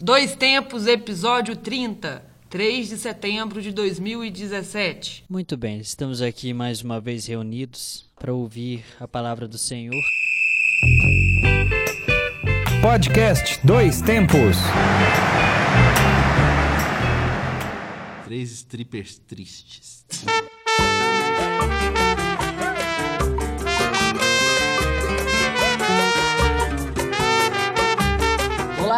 Dois Tempos, episódio 30, 3 de setembro de 2017. Muito bem, estamos aqui mais uma vez reunidos para ouvir a palavra do Senhor. Podcast Dois Tempos. Três strippers tristes.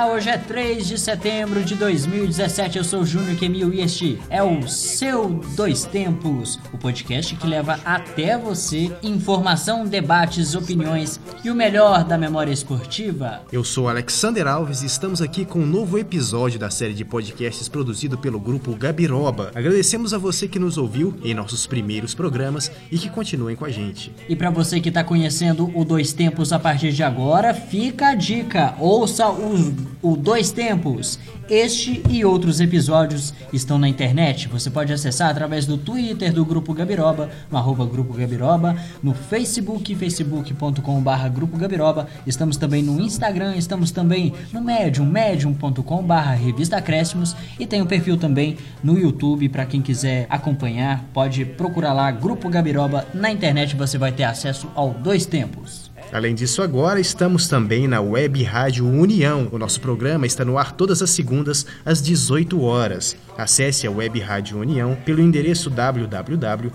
Olá, hoje é 3 de setembro de 2017. Eu sou o Júnior Kemil e este é o seu Dois Tempos, o podcast que leva até você informação, debates, opiniões e o melhor da memória esportiva. Eu sou Alexander Alves e estamos aqui com um novo episódio da série de podcasts produzido pelo grupo Gabiroba. Agradecemos a você que nos ouviu em nossos primeiros programas e que continuem com a gente. E para você que está conhecendo o Dois Tempos a partir de agora, fica a dica: ouça os o Dois Tempos. Este e outros episódios estão na internet. Você pode acessar através do Twitter do Grupo Gabiroba, no arroba Grupo Gabiroba, no Facebook, facebook.com.br Grupo Gabiroba. Estamos também no Instagram, estamos também no Medium, medium.com.br Revista Acréscimos e tem um perfil também no YouTube para quem quiser acompanhar. Pode procurar lá Grupo Gabiroba na internet, você vai ter acesso ao Dois Tempos. Além disso, agora estamos também na Web Rádio União. O nosso programa está no ar todas as segundas às 18 horas. Acesse a Web Rádio União pelo endereço www.lucud.com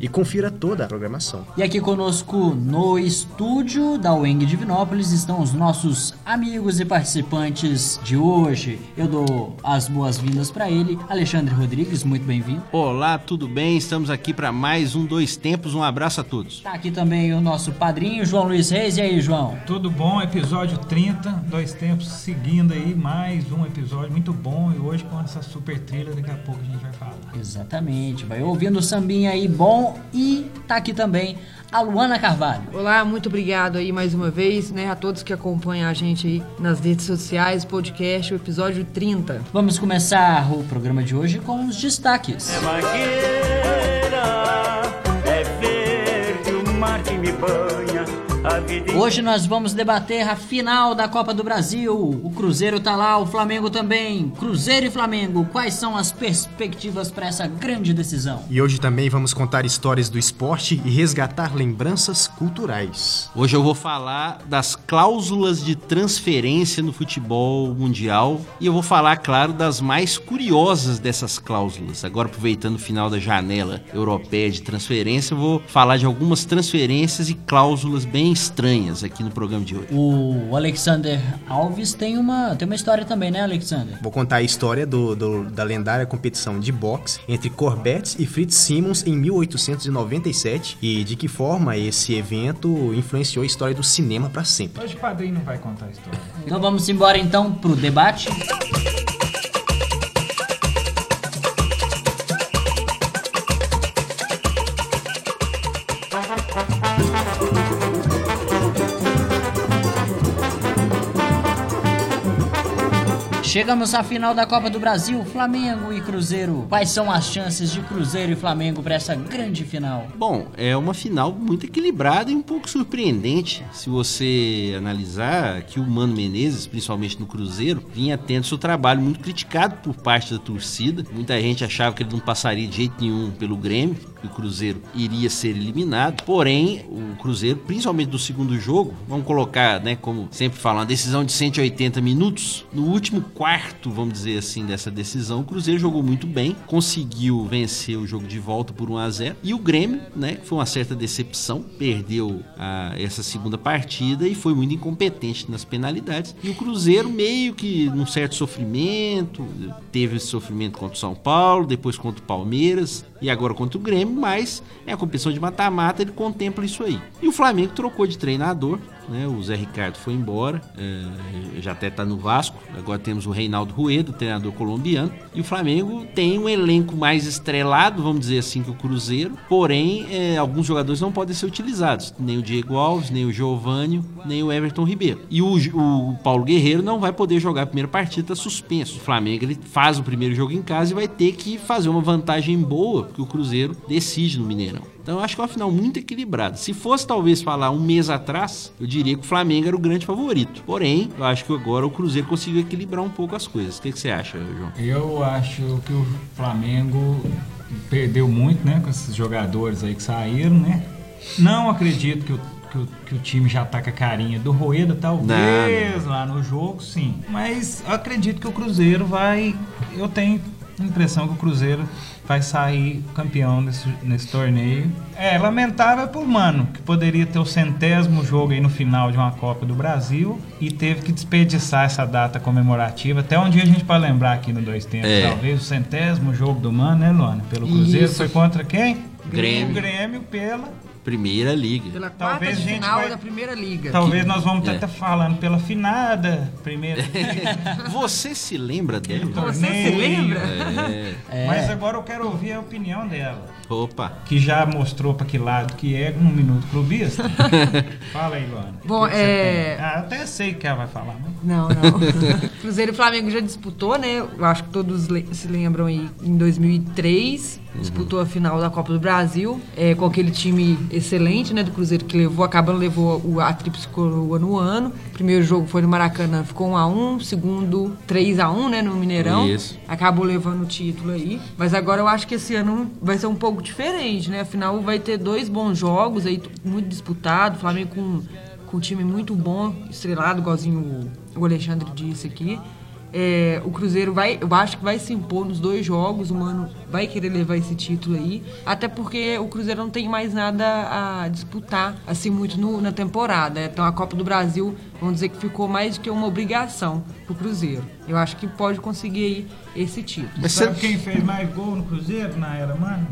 e confira toda a programação. E aqui conosco no estúdio da UENG Divinópolis estão os nossos amigos e participantes de hoje. Eu dou as boas-vindas para ele, Alexandre Rodrigues, muito bem-vindo. Olá, tudo bem? Estamos aqui para mais um Dois Tempos. Um abraço a todos. Está aqui também o nosso padrinho, João Luiz Reis. E aí, João? Tudo bom? Episódio 30, Dois Tempos seguindo aí, mais um episódio muito bom hoje com essa super trilha, daqui a pouco a gente vai falar. Exatamente, vai ouvindo o sambinha aí bom e tá aqui também a Luana Carvalho. Olá, muito obrigado aí mais uma vez, né, a todos que acompanham a gente aí nas redes sociais, podcast, o episódio 30. Vamos começar o programa de hoje com os destaques. É é Hoje nós vamos debater a final da Copa do Brasil. O Cruzeiro tá lá, o Flamengo também. Cruzeiro e Flamengo, quais são as perspectivas para essa grande decisão? E hoje também vamos contar histórias do esporte e resgatar lembranças culturais. Hoje eu vou falar das cláusulas de transferência no futebol mundial e eu vou falar, claro, das mais curiosas dessas cláusulas. Agora, aproveitando o final da janela europeia de transferência, eu vou falar de algumas transferências e cláusulas bem estranhas aqui no programa de hoje. O Alexander Alves tem uma, tem uma história também, né, Alexander? Vou contar a história do, do, da lendária competição de boxe entre Corbettes e Fritz Simmons em 1897 e de que forma esse evento influenciou a história do cinema para sempre. Hoje o padrinho não vai contar a história. então vamos embora então pro debate. Chegamos à final da Copa do Brasil, Flamengo e Cruzeiro. Quais são as chances de Cruzeiro e Flamengo para essa grande final? Bom, é uma final muito equilibrada e um pouco surpreendente. Se você analisar que o Mano Menezes, principalmente no Cruzeiro, vinha tendo seu trabalho muito criticado por parte da torcida. Muita gente achava que ele não passaria de jeito nenhum pelo Grêmio, que o Cruzeiro iria ser eliminado. Porém, o Cruzeiro, principalmente no segundo jogo, vamos colocar, né, como sempre falam, uma decisão de 180 minutos. No último quarto, vamos dizer assim, dessa decisão, o Cruzeiro jogou muito bem, conseguiu vencer o jogo de volta por 1 a 0 e o Grêmio, né, foi uma certa decepção, perdeu a, essa segunda partida e foi muito incompetente nas penalidades. E o Cruzeiro meio que num certo sofrimento, teve esse sofrimento contra o São Paulo, depois contra o Palmeiras e agora contra o Grêmio, mas é a competição de mata-mata, ele contempla isso aí. E o Flamengo trocou de treinador, né? O Zé Ricardo foi embora, é, já até está no Vasco. Agora temos o Reinaldo Ruedo, treinador colombiano. E o Flamengo tem um elenco mais estrelado, vamos dizer assim, que o Cruzeiro. Porém, é, alguns jogadores não podem ser utilizados. Nem o Diego Alves, nem o Giovanni, nem o Everton Ribeiro. E o, o Paulo Guerreiro não vai poder jogar a primeira partida, suspenso. O Flamengo ele faz o primeiro jogo em casa e vai ter que fazer uma vantagem boa, porque o Cruzeiro decide no Mineirão. Então eu acho que é uma final muito equilibrada. Se fosse talvez falar um mês atrás, eu diria que o Flamengo era o grande favorito. Porém, eu acho que agora o Cruzeiro conseguiu equilibrar um pouco as coisas. O que, que você acha, João? Eu acho que o Flamengo perdeu muito, né? Com esses jogadores aí que saíram, né? Não acredito que o, que o, que o time já tá com a carinha do Rueda, talvez lá no jogo, sim. Mas eu acredito que o Cruzeiro vai. Eu tenho a impressão que o Cruzeiro vai sair campeão nesse, nesse torneio. É lamentável pro Mano, que poderia ter o centésimo jogo aí no final de uma Copa do Brasil e teve que desperdiçar essa data comemorativa. Até um dia a gente pode lembrar aqui no Dois Tempos, É. talvez o centésimo jogo do Mano, né, Luana? Pelo Cruzeiro. Isso. Foi contra quem? Grêmio. O Grêmio pela. Primeira liga. Pela quarta Talvez de a gente final vai- da primeira liga. Talvez nós vamos É. estar falando pela finada primeira. Você se lembra dela? Você se lembra? É. É, Mas agora eu quero ouvir a opinião dela. Opa. Que já mostrou pra que lado que é no Minuto Clubista. Fala aí, Luana. Bom, que que é-? Ah, eu até sei que ela vai falar, mas... Não, não. Cruzeiro e Flamengo já disputou, né? Eu acho que todos se lembram aí. Em 2003, disputou a final da Copa do Brasil, é, com aquele time excelente, né? Do Cruzeiro que levou, acabando levou o, a Tríplice Coroa no ano. Primeiro jogo foi no Maracanã, ficou 1x1. Segundo, 3x1, né? No Mineirão. Isso. Acabou levando o título aí. Mas agora eu acho que esse ano vai ser um pouco diferente, né? Afinal, vai ter dois bons jogos aí, muito disputado. Flamengo com, com um time muito bom, estrelado, igualzinho o Alexandre disse aqui. É, o Cruzeiro vai, eu acho que vai se impor nos dois jogos, o Mano vai querer levar esse título aí, até porque o Cruzeiro não tem mais nada a disputar assim muito no- na temporada. Então a Copa do Brasil, vamos dizer que ficou mais do que uma obrigação pro Cruzeiro. Eu acho que pode conseguir aí esse título. Mas Sabe quem fez mais gol no Cruzeiro na era, mano?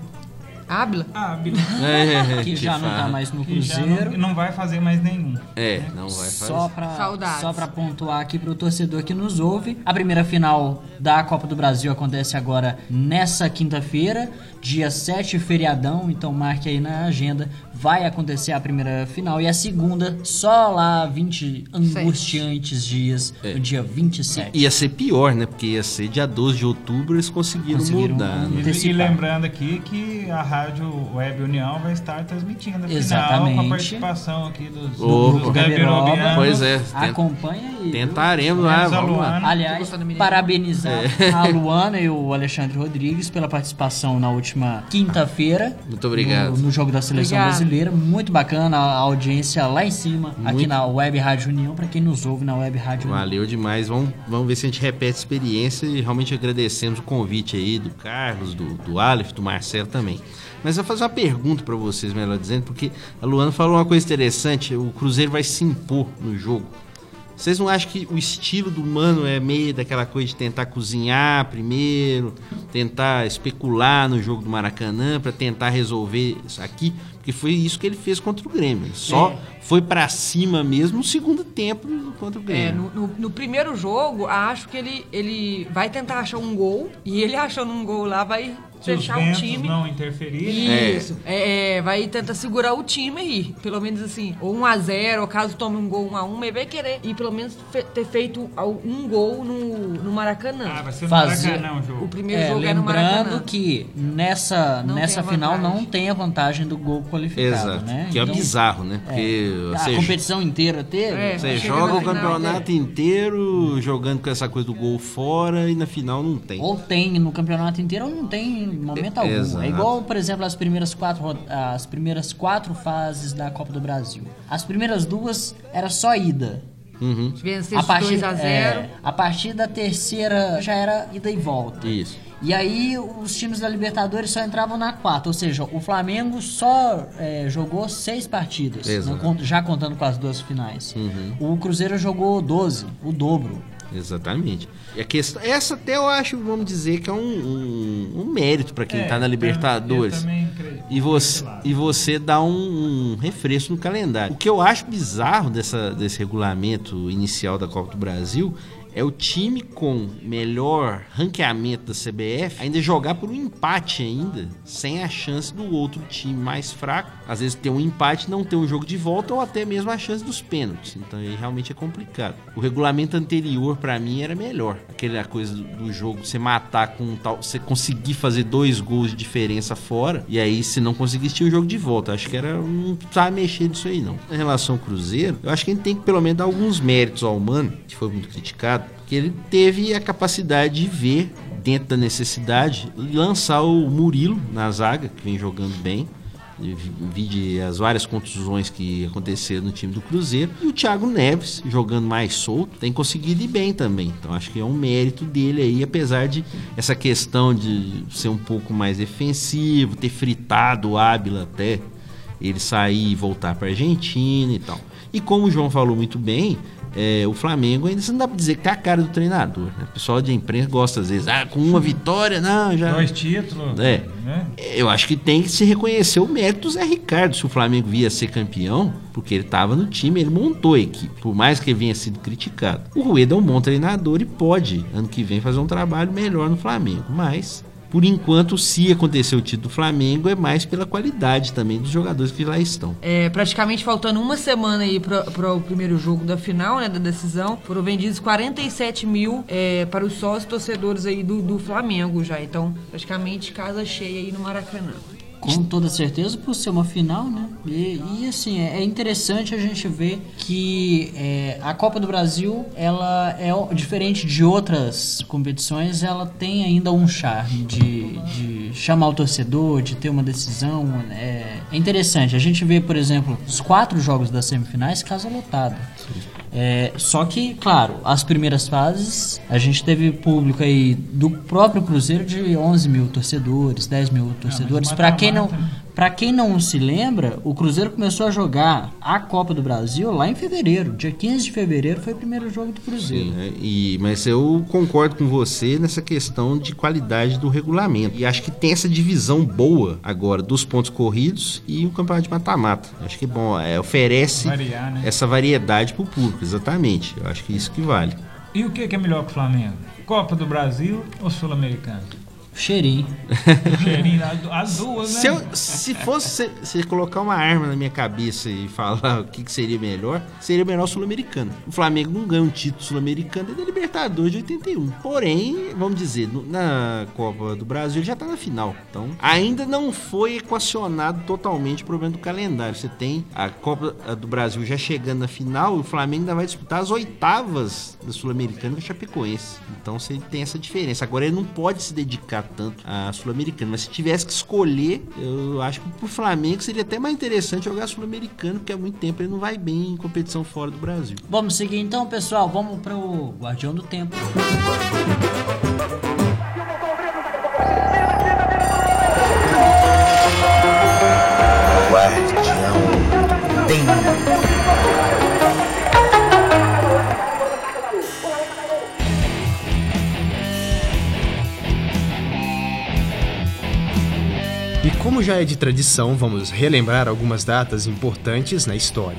Ábila? Ah, Bila. É, que já não tá mais no Cruzeiro. não, não vai fazer mais nenhum. É, não vai fazer. Só pra, Saudades. só pra pontuar aqui pro torcedor que nos ouve, a primeira final da Copa do Brasil acontece agora nessa quinta-feira, dia 7, feriadão, então marque aí na agenda. Vai acontecer a primeira final e a segunda só lá 20 angustiantes dias, no dia 27. Ia ser pior, né? Porque ia ser dia 12 de outubro, eles conseguiram, Conseguiram mudar. né? E, e lembrando aqui que a Rádio Web União vai estar transmitindo a final Exatamente. com a participação aqui dos, Opa. dos gabirobianos. Pois é, tenta- Acompanha aí. tentaremos lá, vamos lá. Aliás, parabenizar a Luana e o Alexandre Rodrigues pela participação na última quinta-feira. Muito obrigado. No, no jogo da seleção Obrigado. Brasileira. Muito bacana a audiência lá em cima, aqui Muito. na Web Rádio União, pra quem nos ouve na Web Rádio União. Valeu demais. Vamos, vamos ver se a gente repete a experiência e realmente agradecemos o convite aí do Carlos, do, do Aleph, do Marcelo também. Mas eu vou fazer uma pergunta pra vocês, melhor dizendo, porque a Luana falou uma coisa interessante: o Cruzeiro vai se impor no jogo. Vocês não acham que o estilo do Mano é meio daquela coisa de tentar cozinhar primeiro, tentar especular no jogo do Maracanã pra tentar resolver isso aqui? Porque foi isso que ele fez contra o Grêmio. Ele só foi pra cima mesmo no segundo tempo contra o É, Grêmio. no, no- no primeiro jogo, acho que ele, ele vai tentar achar um gol e ele achando um gol lá vai Se os fechar o time. não interferirem. Isso. É, é, vai tentar segurar o time aí. Pelo menos assim, ou 1x0, ou caso tome um gol 1x1, mas vai querer ir pelo menos fe- ter feito um gol no, no Maracanã. Ah, vai ser no Fazer- Maracanã o jogo. o primeiro É, jogo é no lembrando Maracanã. que nessa, Não nessa a final vantagem. não tem a vantagem do gol qualificado, Exato. né? Que é Então, bizarro, né? Porque A você, competição inteira teve. É. você joga o campeonato inteiro jogando com essa coisa do gol fora e na final não tem. Ou tem no campeonato inteiro ou não tem em momento É, algum. exato. É igual, por exemplo, as primeiras quatro ro- as primeiras quatro fases da Copa do Brasil. As primeiras duas era só ida. Uhum. A partir, 2x0. é, a partir da terceira já era ida e volta. Isso. E aí os times da Libertadores só entravam na quarta, ou seja, o Flamengo só é, jogou seis partidas, cont- já contando com as duas finais. Uhum. O Cruzeiro jogou 12, o dobro. Exatamente. E a questão, essa até eu acho, vamos dizer, que é um, um, um mérito pra quem É, tá na Libertadores. E você, e você dá um, um refresco no calendário. O que eu acho bizarro dessa, desse regulamento inicial da Copa do Brasil é o time com melhor ranqueamento da CBF ainda jogar por um empate ainda, sem a chance do outro time mais fraco. Às vezes ter um empate, não ter um jogo de volta ou até mesmo a chance dos pênaltis. Então aí realmente é complicado. O regulamento anterior para mim era melhor. Aquela coisa do, jogo, você matar com tal, você conseguir fazer dois gols de diferença fora e aí se não conseguisse tinha o jogo de volta. Acho que era não precisava mexer nisso aí não. Em relação ao Cruzeiro, eu acho que a gente tem que pelo menos dar alguns méritos ao Mano, que foi muito criticado, que ele teve a capacidade de ver dentro da necessidade lançar o Murilo na zaga, que vem jogando bem. Vide as várias contusões que aconteceram no time do Cruzeiro. E o Thiago Neves, jogando mais solto, tem conseguido ir bem também. Então acho que é um mérito dele aí, apesar de essa questão de ser um pouco mais defensivo, ter fritado o Ábila até ele sair e voltar para Argentina e tal. E como o João falou muito bem, é, o Flamengo ainda não dá pra dizer que é a cara do treinador. Né? O pessoal de imprensa gosta às vezes, ah, com uma vitória, não, já. Dois títulos. É. Né? Eu acho que tem que se reconhecer o mérito do Zé Ricardo. Se o Flamengo via ser campeão, porque ele estava no time, ele montou a equipe, por mais que ele venha sido criticado. O Rueda é um bom treinador e pode, ano que vem, fazer um trabalho melhor no Flamengo. Mas por enquanto, se acontecer o título do Flamengo, é mais pela qualidade também dos jogadores que lá estão. É, praticamente faltando uma semana aí para o primeiro jogo da final, né, da decisão, foram vendidos 47 mil é, para os sócios torcedores aí do, do Flamengo já. Então, praticamente casa cheia aí no Maracanã. Com toda certeza, por ser uma final, né? E, e assim, é, é interessante a gente ver que é, a Copa do Brasil, ela é diferente de outras competições, ela tem ainda um charme de, de chamar o torcedor, de ter uma decisão. É, é interessante. A gente vê, por exemplo, os quatro jogos das semifinais, casa lotada. É, só que, claro, as primeiras fases a gente teve público aí do próprio Cruzeiro de 11 mil torcedores, 10 mil torcedores. Para quem não, para quem não se lembra, o Cruzeiro começou a jogar a Copa do Brasil lá em fevereiro. Dia 15 de fevereiro foi o primeiro jogo do Cruzeiro. Sim, é, e, mas eu concordo com você nessa questão de qualidade do regulamento. E acho que tem essa divisão boa agora dos pontos corridos e o campeonato de mata-mata. Acho que é bom, é, oferece Variar, né? essa variedade para o público, exatamente. Eu acho que isso que vale. E o que que é melhor que o Flamengo? Copa do Brasil ou Sul-Americano? Cheirinho. Cheirinho, as duas, né? Se, eu- se fosse você colocar uma arma na minha cabeça e falar o que, que seria melhor, seria melhor sul-americano. O Flamengo não ganha um título sul-americano desde a Libertadores de 81. Porém, vamos dizer, na Copa do Brasil ele já tá na final. Então, ainda não foi equacionado totalmente o problema do calendário. Você tem a Copa do Brasil já chegando na final e o Flamengo ainda vai disputar as oitavas da Sul-Americana com a Chapecoense. Então, você tem essa diferença. Agora, ele não pode se dedicar tanto à Sul-Americana, mas se tivesse que escolher, eu acho que pro Flamengo seria até mais interessante jogar Sul-Americano, porque há muito tempo ele não vai bem em competição fora do Brasil. Vamos seguir então, pessoal. Vamos pro Guardião do Tempo. E como já é de tradição, vamos relembrar algumas datas importantes na história.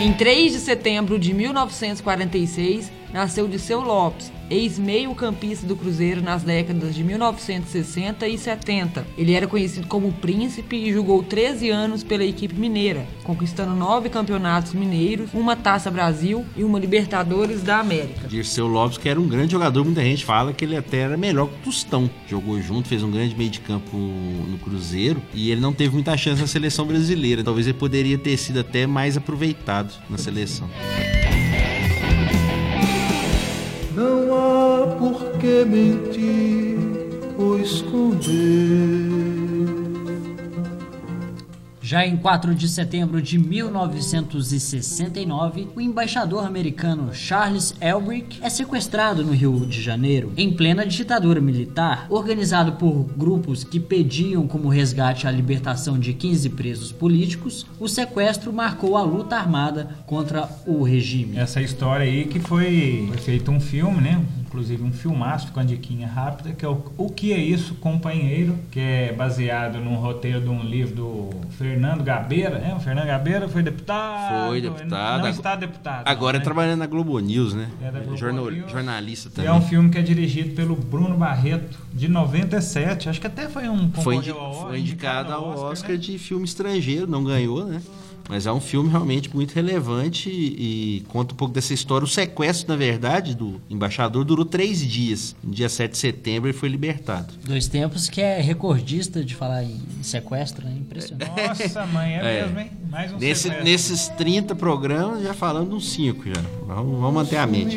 Em 3 de setembro de 1946, nasceu Disseu Lopes, ex-meio-campista do Cruzeiro nas décadas de 1960 e 70. Ele era conhecido como Príncipe e jogou 13 anos pela equipe mineira, conquistando nove campeonatos mineiros, uma Taça Brasil e uma Libertadores da América. Dirceu Lopes, que era um grande jogador, muita gente fala que ele até era melhor que o Tostão. Jogou junto, fez um grande meio de campo no Cruzeiro e ele não teve muita chance na seleção brasileira. Talvez ele poderia ter sido até mais aproveitado na seleção. Que mentir ou esconder. Já em 4 de setembro de 1969, o embaixador americano Charles Elbrick é sequestrado no Rio de Janeiro, em plena ditadura militar, organizado por grupos que pediam como resgate a libertação de 15 presos políticos. O sequestro marcou a luta armada contra o regime. Essa história aí que foi, foi feito um filme, né? Inclusive um filmaço com a diquinha rápida, que é o, o que é isso, companheiro, que é baseado num roteiro de um livro do Fernando Gabeira, é, o Fernando Gabeira foi deputado. Foi deputado. Não está deputado. Agora é né? trabalhando na Globo News, né? É da Globo Jornal- News. jornalista também. é um filme que é dirigido pelo Bruno Barreto, de 97. Acho que até foi um Foi, indi- Oscar, foi indicado ao Oscar, né? de filme estrangeiro, não ganhou, né? Mas é um filme realmente muito relevante e, e conta um pouco dessa história. O sequestro, na verdade, do embaixador durou três dias. No dia 7 de setembro ele foi libertado. Dois tempos que é recordista de falar em sequestro, né? Impressionante. Nossa, mãe, é, É. mesmo, hein? Mais um Nesse- sequestro. nesses 30 programas, já falando uns 5 já. Vamos, vamos manter a mente.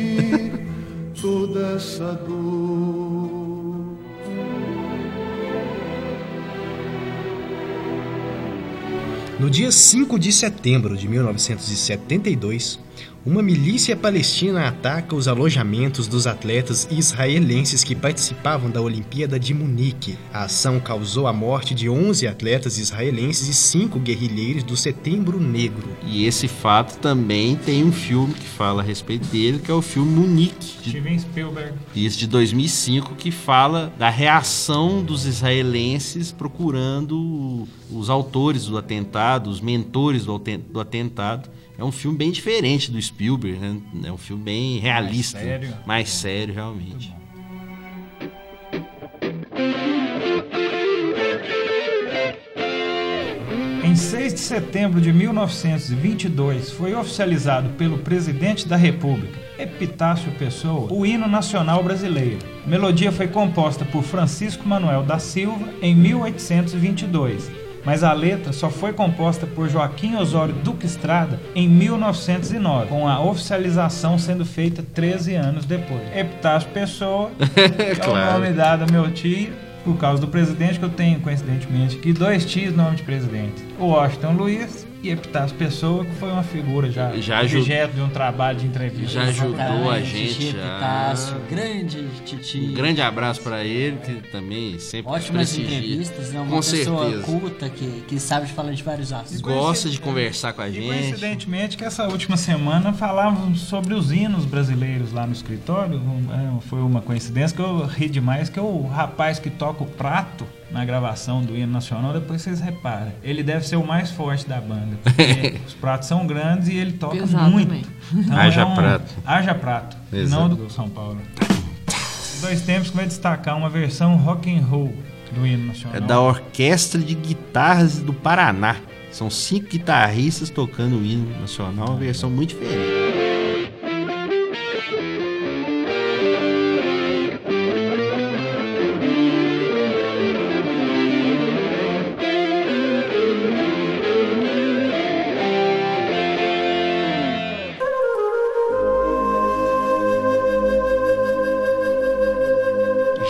toda essa dor. No dia 5 de setembro de 1972, uma milícia palestina ataca os alojamentos dos atletas israelenses que participavam da Olimpíada de Munique. A ação causou a morte de 11 atletas israelenses e 5 guerrilheiros do Setembro Negro. E esse fato também tem um filme que fala a respeito dele, que é o filme Munique, de Steven Spielberg. Isso de 2005 que fala da reação dos israelenses procurando os autores do atentado, os mentores do aten- do atentado. É um filme bem diferente do Spielberg, né? É um filme bem realista, Mais sério. mais sério realmente. Em 6 de setembro de 1922, foi oficializado pelo presidente da República, Epitácio Pessoa, o hino nacional brasileiro. A melodia foi composta por Francisco Manuel da Silva em 1822, mas a letra só foi composta por Joaquim Osório Duque Estrada em 1909, com a oficialização sendo feita 13 anos depois. Epitácio Pessoa, é o nome dado ao meu tio, por causa do presidente, que eu tenho, coincidentemente, aqui dois tios nome de presidente. O Washington Luiz e Epitácio Pessoa, que foi uma figura já, Já objeto de um trabalho de entrevista. Já ajudou a gente, Titi já. Epitácio, grande Titi. Um grande abraço para ele, que também sempre Ótimas prestigia. entrevistas, né? Uma Com pessoa certeza. culta que, que sabe falar de vários assuntos. Gosta de conversar com a E gente. coincidentemente que essa última semana falávamos sobre os hinos brasileiros lá no escritório. É, Foi uma coincidência que eu ri demais, que o rapaz que toca o prato na gravação do hino nacional, depois vocês reparam, ele deve ser o mais forte da banda. Porque os pratos são grandes e ele toca Pesado muito. também. Então Haja é um- prato. Haja prato. Exato. Não do São Paulo. Dois tempos que vai destacar uma versão rock and roll do hino nacional. É da Orquestra de Guitarras do Paraná. São cinco guitarristas tocando o hino nacional, uma versão muito diferente.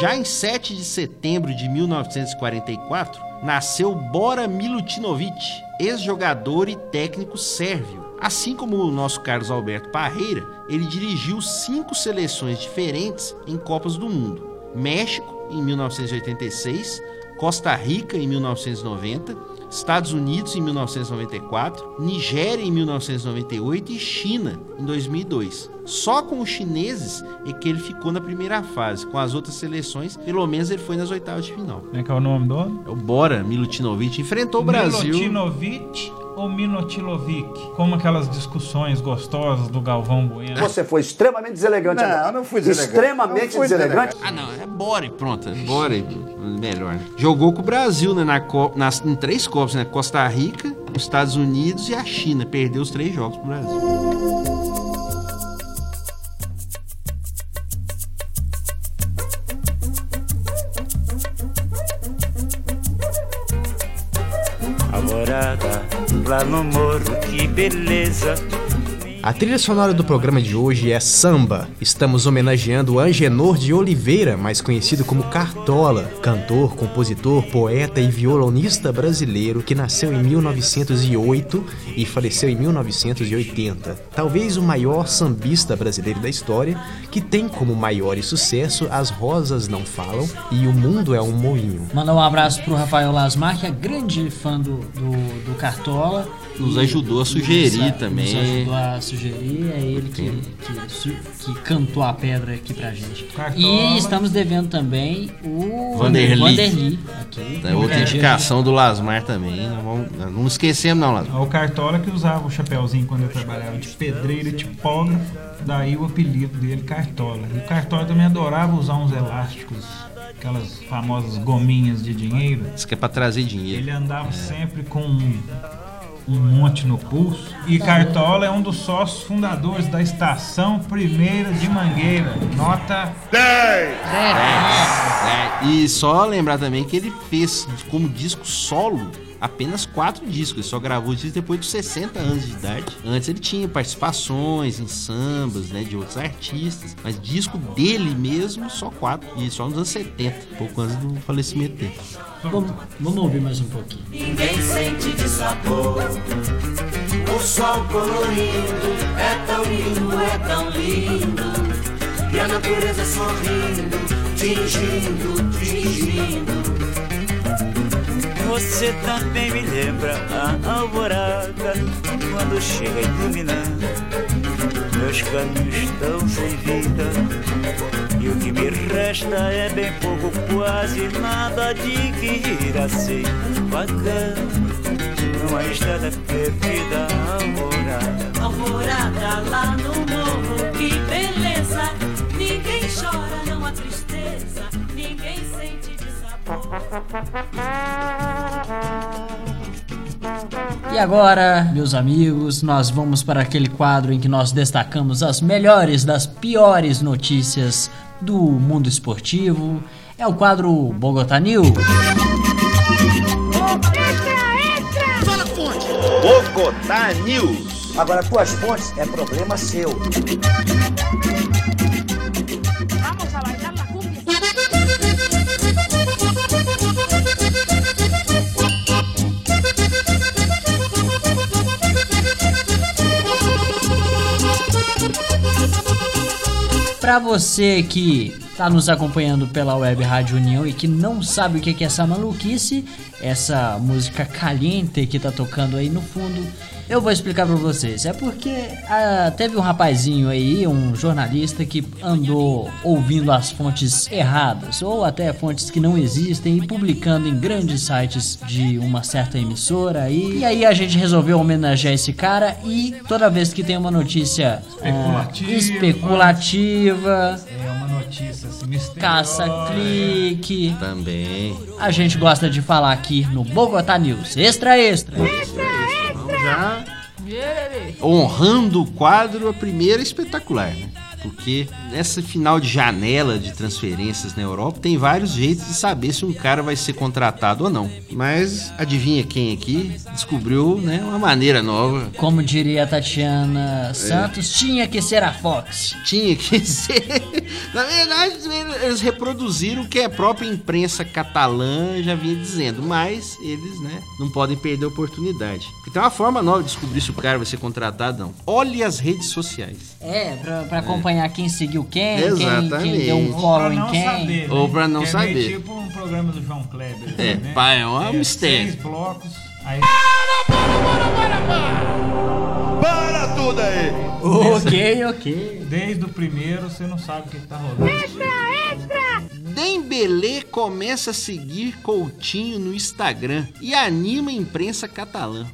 Já em 7 de setembro de 1944, nasceu Bora Milutinovic, ex-jogador e técnico sérvio. Assim como o nosso Carlos Alberto Parreira, ele dirigiu cinco seleções diferentes em Copas do Mundo: México em 1986, Costa Rica em 1990, Estados Unidos em 1994, Nigéria em 1998 e China em 2002. Só com os chineses é que ele ficou na primeira fase. Com as outras seleções, pelo menos ele foi nas oitavas de final. Como é que é o nome do homem? É o Bora Milutinovic enfrentou o Brasil. Milutinovic ou Minotilovic? Como aquelas discussões gostosas do Galvão Bueno. Você foi extremamente deselegante. Não, agora. eu não fui deselegante. Extremamente fui deselegante. Ah, não, é Bora e pronto. É Bora e melhor. Jogou com o Brasil, né? Na Copa, nas, em três Copas, né? Costa Rica, os Estados Unidos e a China. Perdeu os três jogos pro Brasil. Lá no morro, que beleza. A trilha sonora do programa de hoje é Samba. Estamos homenageando Angenor de Oliveira, mais conhecido como Cartola, cantor, compositor, poeta e violonista brasileiro que nasceu em 1908 e faleceu em 1980. Talvez o maior sambista brasileiro da história, que tem como maior sucesso As Rosas Não Falam e O Mundo é um Moinho. Mandar um abraço pro Rafael Lasmar, que é grande fã do, do, do Cartola. Nos E ajudou a sugerir nos também. Nos ajudou a sugerir, é ele que, que, que cantou a pedra aqui pra gente. Cartola. E estamos devendo também o Vanderly. Vanderly aqui. É outra indicação do Lasmar também. Não, vamos, não esquecemos, não, Lasmar. O Cartola que usava o chapéuzinho quando eu trabalhava de pedreiro e tipógrafo, daí o apelido dele Cartola. E o Cartola também adorava usar uns elásticos, aquelas famosas gominhas de dinheiro. Isso que é pra trazer dinheiro. Ele andava sempre com um, monte no pulso. E Cartola é um dos sócios fundadores da Estação Primeira de Mangueira. Nota É, e só lembrar também que ele fez como disco solo apenas quatro discos. Ele só gravou discos depois dos 60 anos de idade. Antes ele tinha participações em sambas, né, de outros artistas. Mas disco dele mesmo, só quatro. E só nos anos 70, pouco antes do falecimento dele. Vamos, vamos ouvir mais um pouquinho. Ninguém sente de sabor. O sol colorido é tão lindo, é tão lindo. E a natureza sorrindo, tingindo, tingindo. Você também me lembra a alvorada quando chega iluminando. Meus caminhos estão sem vida e o que me resta é bem pouco, quase nada de que ir assim bacana. Uma estrada perdida, alvorada. Alvorada lá no morro, que beleza. E agora, meus amigos, nós vamos para aquele quadro em que nós destacamos as melhores das piores notícias do mundo esportivo. É o quadro Bogotá News. Bogotá News. Agora, tuas fontes é problema seu. Para você que está nos acompanhando pela Web Rádio União e que não sabe o que é essa maluquice, essa música caliente que tá tocando aí no fundo, eu vou explicar para vocês. É porque ah, teve um rapazinho aí, um jornalista que andou ouvindo as fontes erradas ou até fontes que não existem e publicando em grandes sites de uma certa emissora aí. E aí a gente resolveu homenagear esse cara e toda vez que tem uma notícia ah, Especulativa. especulativa é uma notícia assim, caça-clique. Também. A gente gosta de falar aqui no Bogotá News. Extra, extra. Vamos já honrando o quadro, a primeira espetacular, né? Porque nessa final de janela de transferências na Europa tem vários jeitos de saber se um cara vai ser contratado ou não. Mas adivinha quem aqui descobriu, né, uma maneira nova. Como diria a Tatiana Santos, tinha que ser a Fox. Tinha que ser. Na verdade, eles reproduziram o que a própria imprensa catalã já vinha dizendo, mas eles, né, não podem perder a oportunidade. Porque tem uma forma nova de descobrir se o cara vai ser contratado ou não. Olhe as redes sociais. É, pra, pra acompanhar quem seguiu quem, Exatamente. quem deu um Ou follow pra em não quem. saber. Ou né? pra não é saber. meio tipo um programa do João Kleber. É, né? pá, é um mistério. Seis blocos. Aí Para tudo aí! Ok, ok. desde o primeiro você não sabe o que, tá rolando. Dembélé começa a seguir Coutinho no Instagram e anima a imprensa catalã.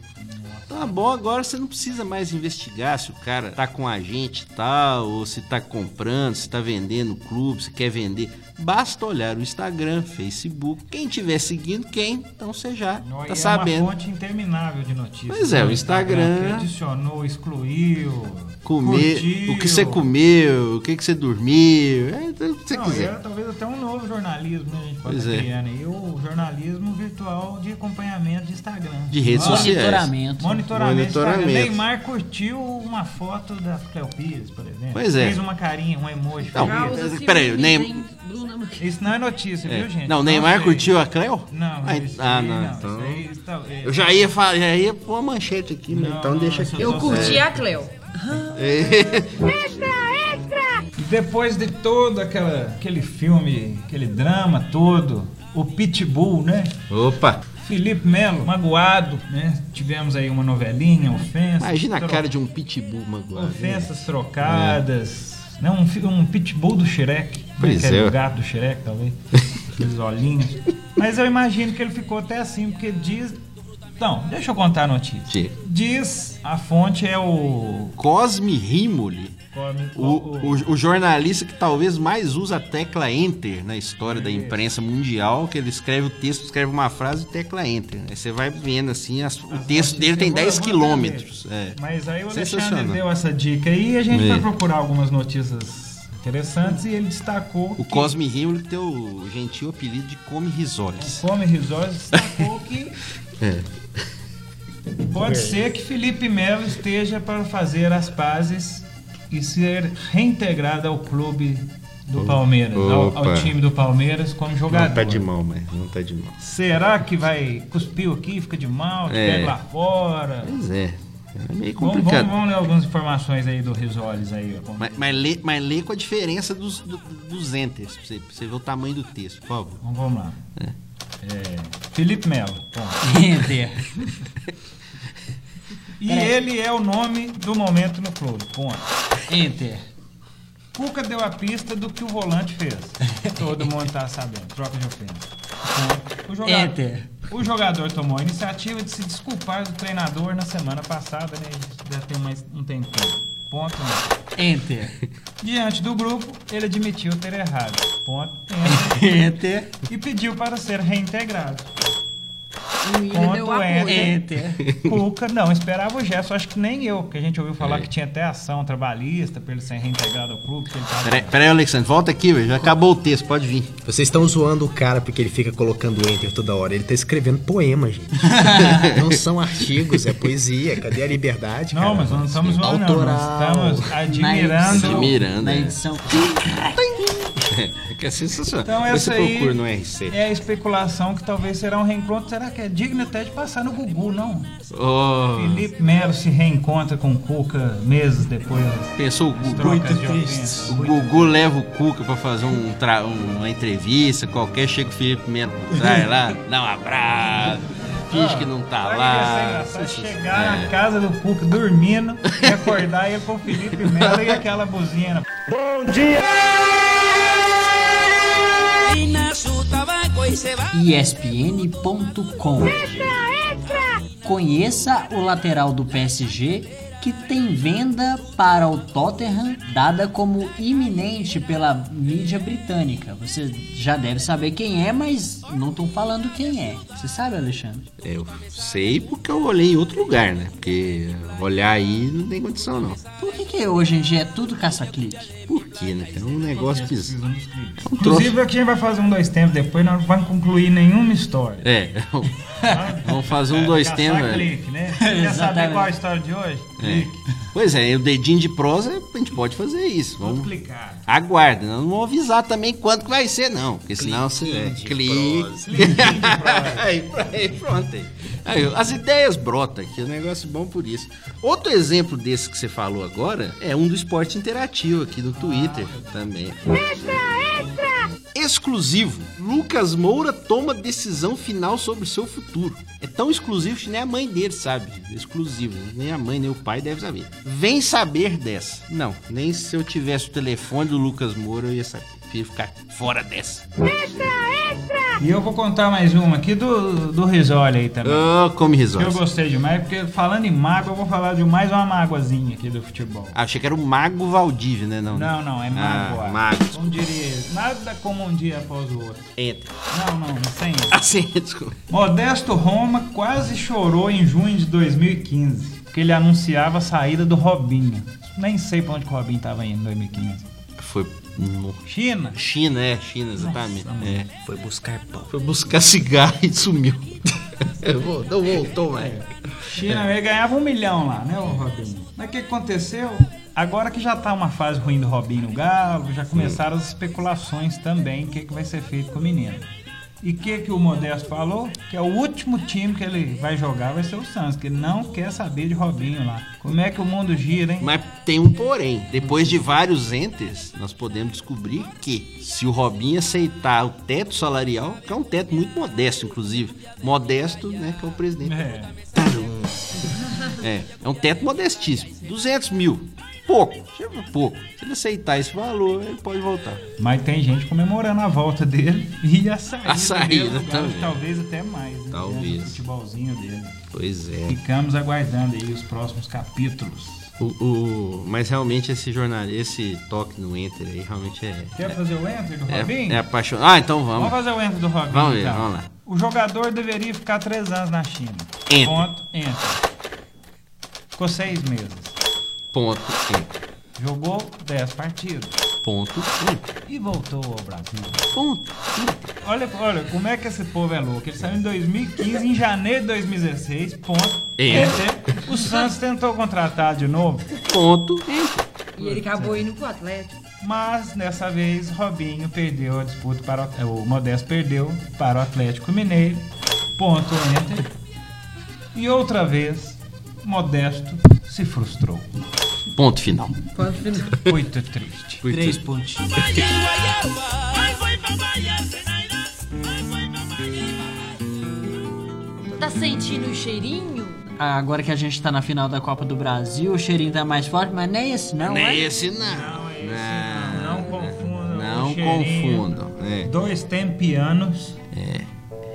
Tá bom, agora você não precisa mais investigar se o cara tá com agente e tal, ou se tá comprando, se tá vendendo o clube, se quer vender. Basta olhar o Instagram, Facebook. Quem tiver seguindo quem, então você já Não, tá é sabendo. uma fonte interminável de notícias. Pois é, No o Instagram- que adicionou, excluiu, Comer, curtiu. o que você comeu, o que, que você dormiu, é, o que você Não, quiser. é talvez até um novo jornalismo, né? A gente pode Pois estar é. criando aí. O jornalismo virtual de acompanhamento de Instagram. De redes Ó, sociais. Monitoramento. Monitoramento. Monitoramento. Instagram. Neymar curtiu uma foto da Cleo Pires, por exemplo. Pois é. Fez uma carinha, um emoji. Não, peraí, Marquezine? Isso não é notícia, É. viu, gente? Não, o Neymar curtiu a Cleo? Não, Ah, isso ah, não, não. então- Isso aí tá- é- Eu já ia falar, já ia pôr uma manchete aqui, mas Não, então não, deixa aqui. eu curti a Cleo. E depois de todo aquela, aquele filme, aquele drama todo, o Pitbull, né? Opa! Felipe Melo, magoado, né? Tivemos aí uma novelinha, ofensa. Imagina a tro- cara de um pitbull magoado. Ofensas trocadas. Né? Um, um pitbull do Shrek. né? Pois é. o gato do Shrek, talvez. Aqueles olhinhos. Mas eu imagino que ele ficou até assim, porque diz. Não, deixa eu contar a notícia. Sim. Diz, a fonte é o. Cosme Rimoli, o, o, o, jornalista que talvez mais usa a tecla Enter na história da imprensa mundial, que ele escreve o texto, escreve uma frase e tecla Enter. Aí você vai vendo assim, as- o texto dele tem 10 quilômetros. É. Mas aí o Alexandre deu essa dica aí e a gente É. foi procurar algumas notícias interessantes e ele destacou. O Cosme Rimoli que tem o gentil apelido de Come Risoles. Come Risório destacou que É. pode ser que Felipe Melo esteja para fazer as pazes e ser reintegrado ao clube do Palmeiras, ao, ao time do Palmeiras como jogador. Não tá de mal, mas não tá de mal. Será que vai cuspiu aqui, fica de mal, É. pega lá fora? Pois é. É meio Vamos, complicado. vamos, vamos ler algumas informações aí do Risoles aí. Mas, mas, lê, mas lê com a diferença dos, do- dos enters, pra você, pra você ver o tamanho do texto, por favor. Então vamos lá. É, Felipe Melo. Enter. E Peraí. ele é o nome do momento no clube. Ponto. Enter. Cuca deu a pista do que o volante fez. Todo mundo tá sabendo. Troca de ofensa. Ponto. O jogador, Enter. o jogador tomou a iniciativa de se desculpar do treinador na semana passada, né? Já tem mais um tempinho. Ponto. um. Enter. Diante do grupo, ele admitiu ter errado. Ponto. Enter. Enter. E pediu para ser reintegrado. O Willian deu Ponto apoio. enter. Enter. Cuca, não, esperava o Gerson, acho que nem eu, que a gente ouviu falar que tinha até ação trabalhista pra ele ser reintegrado ao clube. Tava... Peraí, peraí, Alexandre, volta aqui, velho. Já acabou o texto, pode vir. Vocês estão zoando o cara porque ele fica colocando enter toda hora. Ele tá escrevendo poema, gente. não são artigos, é poesia. Cadê a liberdade? Não, cara? mas nós não estamos zoando, não. Nós Autoral. estamos admirando. Admirando, Na é. edição. Que é sensacional. Então essa você aí procura no RC. é a especulação que talvez será um reencontro. Será que é digno até de passar no Gugu, não? Oh, Felipe Melo se reencontra com o Cuca meses depois pensou o Gugu? trocas de ofensa. O Gugu leva o Cuca pra fazer um tra- uma entrevista qualquer, chega o Felipe Melo por trás lá, dá um abraço, finge que não tá lá. engraçado? Isso- Chegar é. na casa do Cuca dormindo e acordar ele com o Felipe Melo e aquela buzina. ESPN.com Conheça o lateral do PSG que tem venda para o Tottenham dada como iminente pela mídia britânica. Você já deve saber quem é, mas não estão falando quem é. Você sabe, Alexandre? Eu sei porque eu olhei em outro lugar, né? Porque olhar aí não tem condição, não. Por que, que hoje em dia é tudo caça-clique? Por quê, né? É um negócio bizarro. Um Inclusive aqui a gente vai fazer um dois tempos depois, nós não vamos concluir nenhuma história. É, vamos fazer um dois é. clique, né? Quer saber qual a história de hoje? É. Clique. Pois é, o dedinho de prosa a gente pode fazer isso. Vamos clicar. aguarde, não vamos avisar também quanto que vai ser, não. Porque senão você é, clique. aí, aí, pronto. Aí. Aí, as ideias brotam aqui, é um negócio bom por isso. Outro exemplo desse que você falou agora é um do esporte interativo aqui do Twitter também. Exclusivo. Lucas Moura toma decisão final sobre seu futuro. É tão exclusivo que nem a mãe dele sabe. Exclusivo. Nem a mãe, nem o pai deve saber. Vem saber dessa. Não, nem se eu tivesse o telefone do Lucas Moura eu ia saber. Prefiro ficar fora dessa. E eu vou contar mais uma aqui do, do Risoli aí também. Oh, come Que eu gostei demais, porque falando em mágoa, eu vou falar de mais uma mágoazinha aqui do futebol. Ah, achei que era o Mago Valdívia, né? Não, Não, não, é mágoa. Ah, mago. Como diria, nada como um dia após o outro. Entra. Não, não, sem isso. Assim, desculpa. Modesto Roma quase chorou em junho de 2015, porque ele anunciava a saída do Robinho. Nem sei pra onde o Robinho tava indo em 2015. Foi no... China? China, é, China, exatamente. Nossa, é. Foi buscar pão. Foi buscar cigarro e sumiu. não voltou mais. China, ele ganhava um milhão lá, né, o Robinho? Mas o que aconteceu? Agora que já tá uma fase ruim do Robinho no Galo, já começaram as especulações também, o que, que vai ser feito com o menino. E o que, que o Modesto falou? Que é o último time que ele vai jogar vai ser o Santos, que ele não quer saber de Robinho lá. Como é que o mundo gira, hein? Mas tem um porém. Depois de vários enters, nós podemos descobrir que se o Robinho aceitar o teto salarial, que é um teto muito modesto, inclusive. Modesto, né, que é o presidente. É. É, é um teto modestíssimo. 200 mil. Pouco, chega pouco. Se ele aceitar esse valor, ele pode voltar. Mas tem gente comemorando a volta dele e a saída, A saída dele, também. talvez até mais. né? Talvez. O futebolzinho dele. Pois é. Ficamos aguardando aí os próximos capítulos. O, o- mas realmente esse jornal, esse toque no Enter aí realmente é. Quer fazer o enter do Robinho? É, é apaixonante. Ah, então Vamos vamos. fazer o enter do Robinho. Vamos ver, então. vamos lá. O jogador deveria ficar três anos na China. Enter. Ponto, enter. Ficou seis meses. Ponto. Enter. Jogou 10 partidas. Ponto. Enter. E voltou ao Brasil. Ponto. Olha, olha como é que esse povo é louco. Ele saiu em 2015, em janeiro de 2016. Ponto. Enter. Enter. O Santos tentou contratar de novo. Ponto. Enter. E ele acabou indo pro Atlético. Mas dessa vez Robinho perdeu a disputa para o, o Modesto perdeu para o Atlético Mineiro. Ponto enter. E outra vez Modesto se frustrou. Ponto final. Ponto final. Muito triste. Muito Três pontinhos. Tá sentindo o cheirinho? Agora que a gente tá na final da Copa do Brasil, o cheirinho tá mais forte, mas nem esse não, Não é? é esse não. Não, Não confundam não o cheirinho confundam. É. Dois tempianos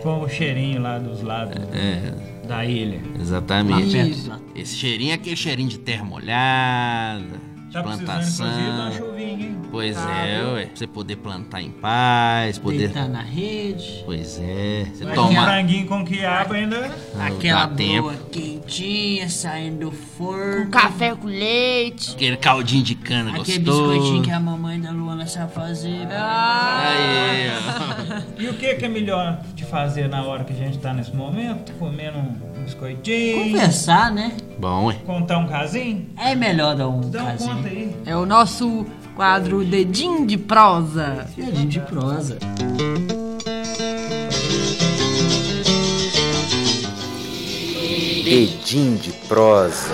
com o cheirinho lá dos lados É, da ilha. exatamente. Isso. Esse cheirinho é aquele cheirinho de terra molhada, de Tá uma plantação. chuvinha, hein? Pois é, ué. Pra você poder plantar em paz, poder. Deitar na rede. Pois é. Você Mas um tomar. franguinho com quiabo ainda. Aquela dá tempo. boa quentinha saindo do forno. Café com leite. Aquele caldinho de cana Aquele gostoso. biscoitinho que a mamãe da Luana sabe fazer. Aí, ó. E o que, que é melhor de fazer na hora que a gente tá nesse momento? Comendo um biscoitinho, Conversar, né? Bom, ué. contar um casinho? É melhor dar um Dá conta casinho. aí. É o nosso quadro Dedinho de Prosa. Jardim de prosa. Edim de prosa.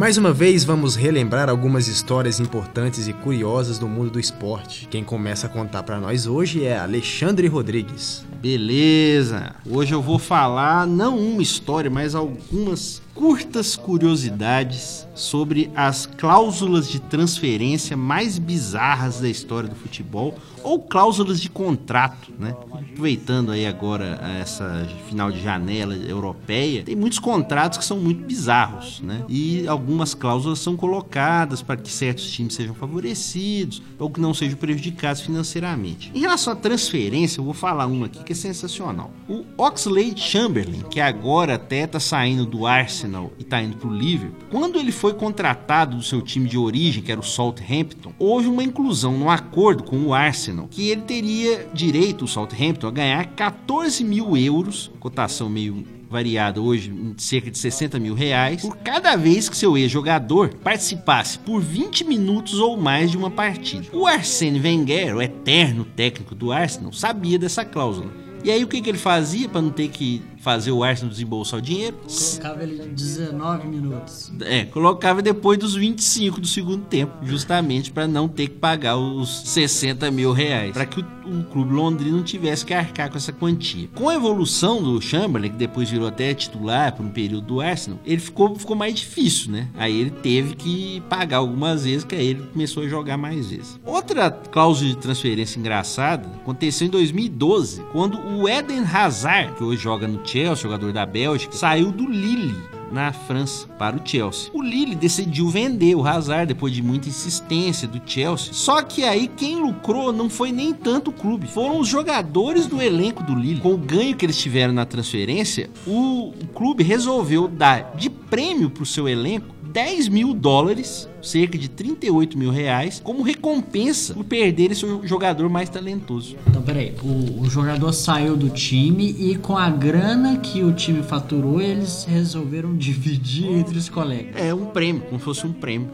Mais uma vez vamos relembrar algumas histórias importantes e curiosas do mundo do esporte. Quem começa a contar pra nós hoje é Alexandre Rodrigues. Beleza. Hoje eu vou falar não uma história, mas algumas curtas curiosidades sobre as cláusulas de transferência mais bizarras da história do futebol ou cláusulas de contrato, né? Aproveitando aí agora essa final de janela europeia, tem muitos contratos que são muito bizarros, né? E algumas cláusulas são colocadas para que certos times sejam favorecidos ou que não sejam prejudicados financeiramente. Em relação à transferência, eu vou falar uma aqui que é sensacional. O Oxlade Chamberlain, que agora até tá saindo do Arsenal e tá indo pro Liverpool, quando ele foi contratado do seu time de origem, que era o Southampton, houve uma inclusão no acordo com o Arsenal que ele teria direito, o Southampton, a ganhar 14 mil euros, cotação meio variada hoje cerca de 60 mil reais, por cada vez que seu ex-jogador participasse por 20 minutos ou mais de uma partida. O Arsene Wenger, o eterno técnico do Arsenal, sabia dessa cláusula. E aí o que, que ele fazia para não ter que fazer o Arsenal desembolsar o dinheiro? Colocava ele 19 minutos. É, colocava depois dos 25 do segundo tempo, justamente para não ter que pagar os 60 mil reais, para que o, o clube londrino não tivesse que arcar com essa quantia. Com a evolução do Chamberlain, que depois virou até titular por um período do Arsenal, ele ficou, ficou mais difícil, né? Aí ele teve que pagar algumas vezes, que aí ele começou a jogar mais vezes. Outra cláusula de transferência engraçada aconteceu em 2012, quando o Eden Hazard, que hoje joga no Chelsea, jogador da Bélgica, saiu do Lille na França para o Chelsea. O Lille decidiu vender o Hazard depois de muita insistência do Chelsea. Só que aí quem lucrou não foi nem tanto o clube, foram os jogadores do elenco do Lille. Com o ganho que eles tiveram na transferência, o, clube resolveu dar de prêmio para o seu elenco 10 mil dólares, cerca de 38 mil reais, como recompensa por perder esse jogador mais talentoso. Então, peraí, o, o jogador saiu do time e com a grana que o time faturou, eles resolveram dividir entre os colegas. É um prêmio, como se fosse um prêmio.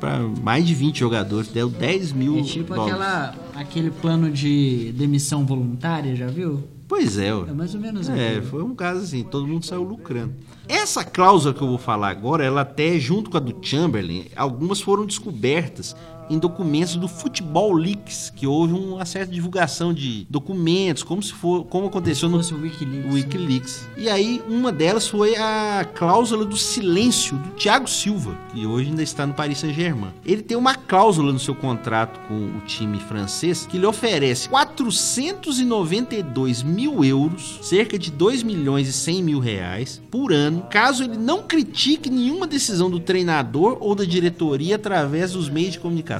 Para mais de 20 jogadores, deu 10 mil É tipo dólares. aquela, aquele plano de demissão voluntária, já viu? Pois é. É mais ou menos É, foi um caso assim, todo mundo saiu lucrando. Essa cláusula que eu vou falar agora, ela até junto com a do Chamberlain, algumas foram descobertas em documentos do Football Leaks, que houve uma certa divulgação de documentos, como se for, como aconteceu no Wikileaks. Wikileaks. E aí uma delas foi a cláusula do silêncio do Thiago Silva, que hoje ainda está no Paris Saint-Germain. Ele tem uma cláusula no seu contrato com o time francês que lhe oferece 492 mil euros, cerca de 2 milhões e 100 mil reais por ano, caso ele não critique nenhuma decisão do treinador ou da diretoria através dos meios de comunicação.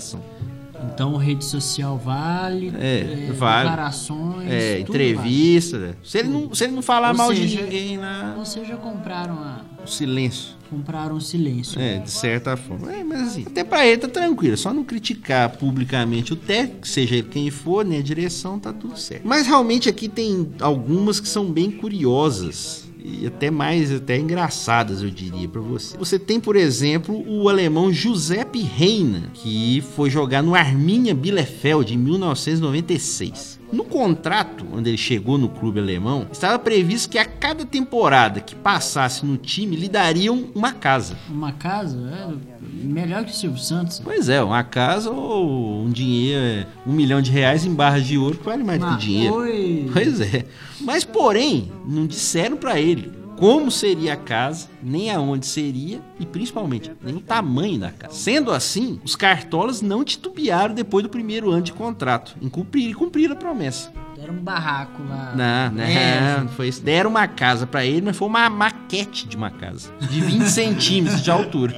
Então rede social vale, É, vale. declarações, É, entrevista. né? Se ele não, se ele não falar Ou mal de seja, ninguém lá, vale. Ou seja, compraram a o silêncio. compraram o silêncio. É, de certa forma. É, mas assim, até pra ele tá tranquilo. é Só não criticar publicamente o técnico, seja ele quem for, né? A direção tá tudo certo. Mas realmente aqui tem algumas que são bem curiosas. E até mais até engraçadas, eu diria pra você. Você tem, por exemplo, o alemão Giuseppe Reina, que foi jogar no Arminia Bielefeld em 1996. No contrato, onde ele chegou no clube alemão, estava previsto que a cada temporada que passasse no time lhe dariam uma casa. Uma casa é melhor que o Silvio Santos. Pois é, uma casa ou um dinheiro, um milhão de reais em barras de ouro que vale mais do que dinheiro. Pois é. Mas porém, não disseram pra ele como seria a casa, nem aonde seria e principalmente nem o tamanho da casa. Sendo assim, os cartolas não titubearam depois do primeiro ano de contrato em cumprir, cumprir a promessa. Deram um barraco lá. Não, não, É, não foi isso. Deram uma casa pra ele, mas foi uma maquete de uma casa. De 20 centímetros de altura.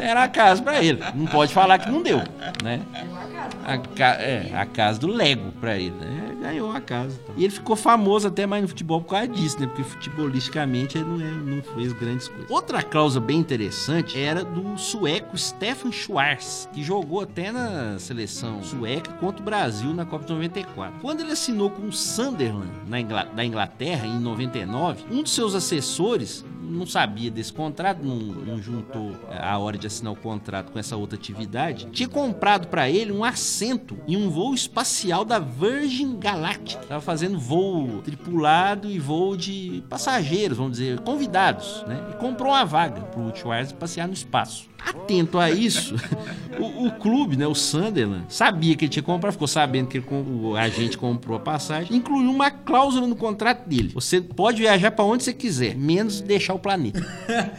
Era a casa pra ele. Não pode falar que não deu, né? A, ca- é, a casa do Lego pra ele, né? Ganhou a casa. E ele ficou famoso até mais no futebol por causa disso, né? Porque futebolisticamente ele não, é- não fez grandes coisas. Outra cláusula bem interessante era do sueco Stefan Schwarz, que jogou até na seleção sueca contra o Brasil na Copa de 94. Quando ele assinou com o Sunderland na Ingla- da Inglaterra em 99, um dos seus assessores não sabia desse contrato, não, não juntou a hora de assinar o contrato com essa outra atividade, tinha comprado pra ele um assento em um voo espacial da Virgin Galactic. Tava fazendo voo tripulado e voo de passageiros, vamos dizer, convidados, né? E comprou uma vaga pro Schwarz passear no espaço. Atento a isso, o, o clube, né, o Sunderland, sabia que ele tinha comprado, ficou sabendo que ele o agente comprou a passagem, incluiu uma cláusula no contrato dele. Você pode viajar pra onde você quiser, menos deixar o planeta.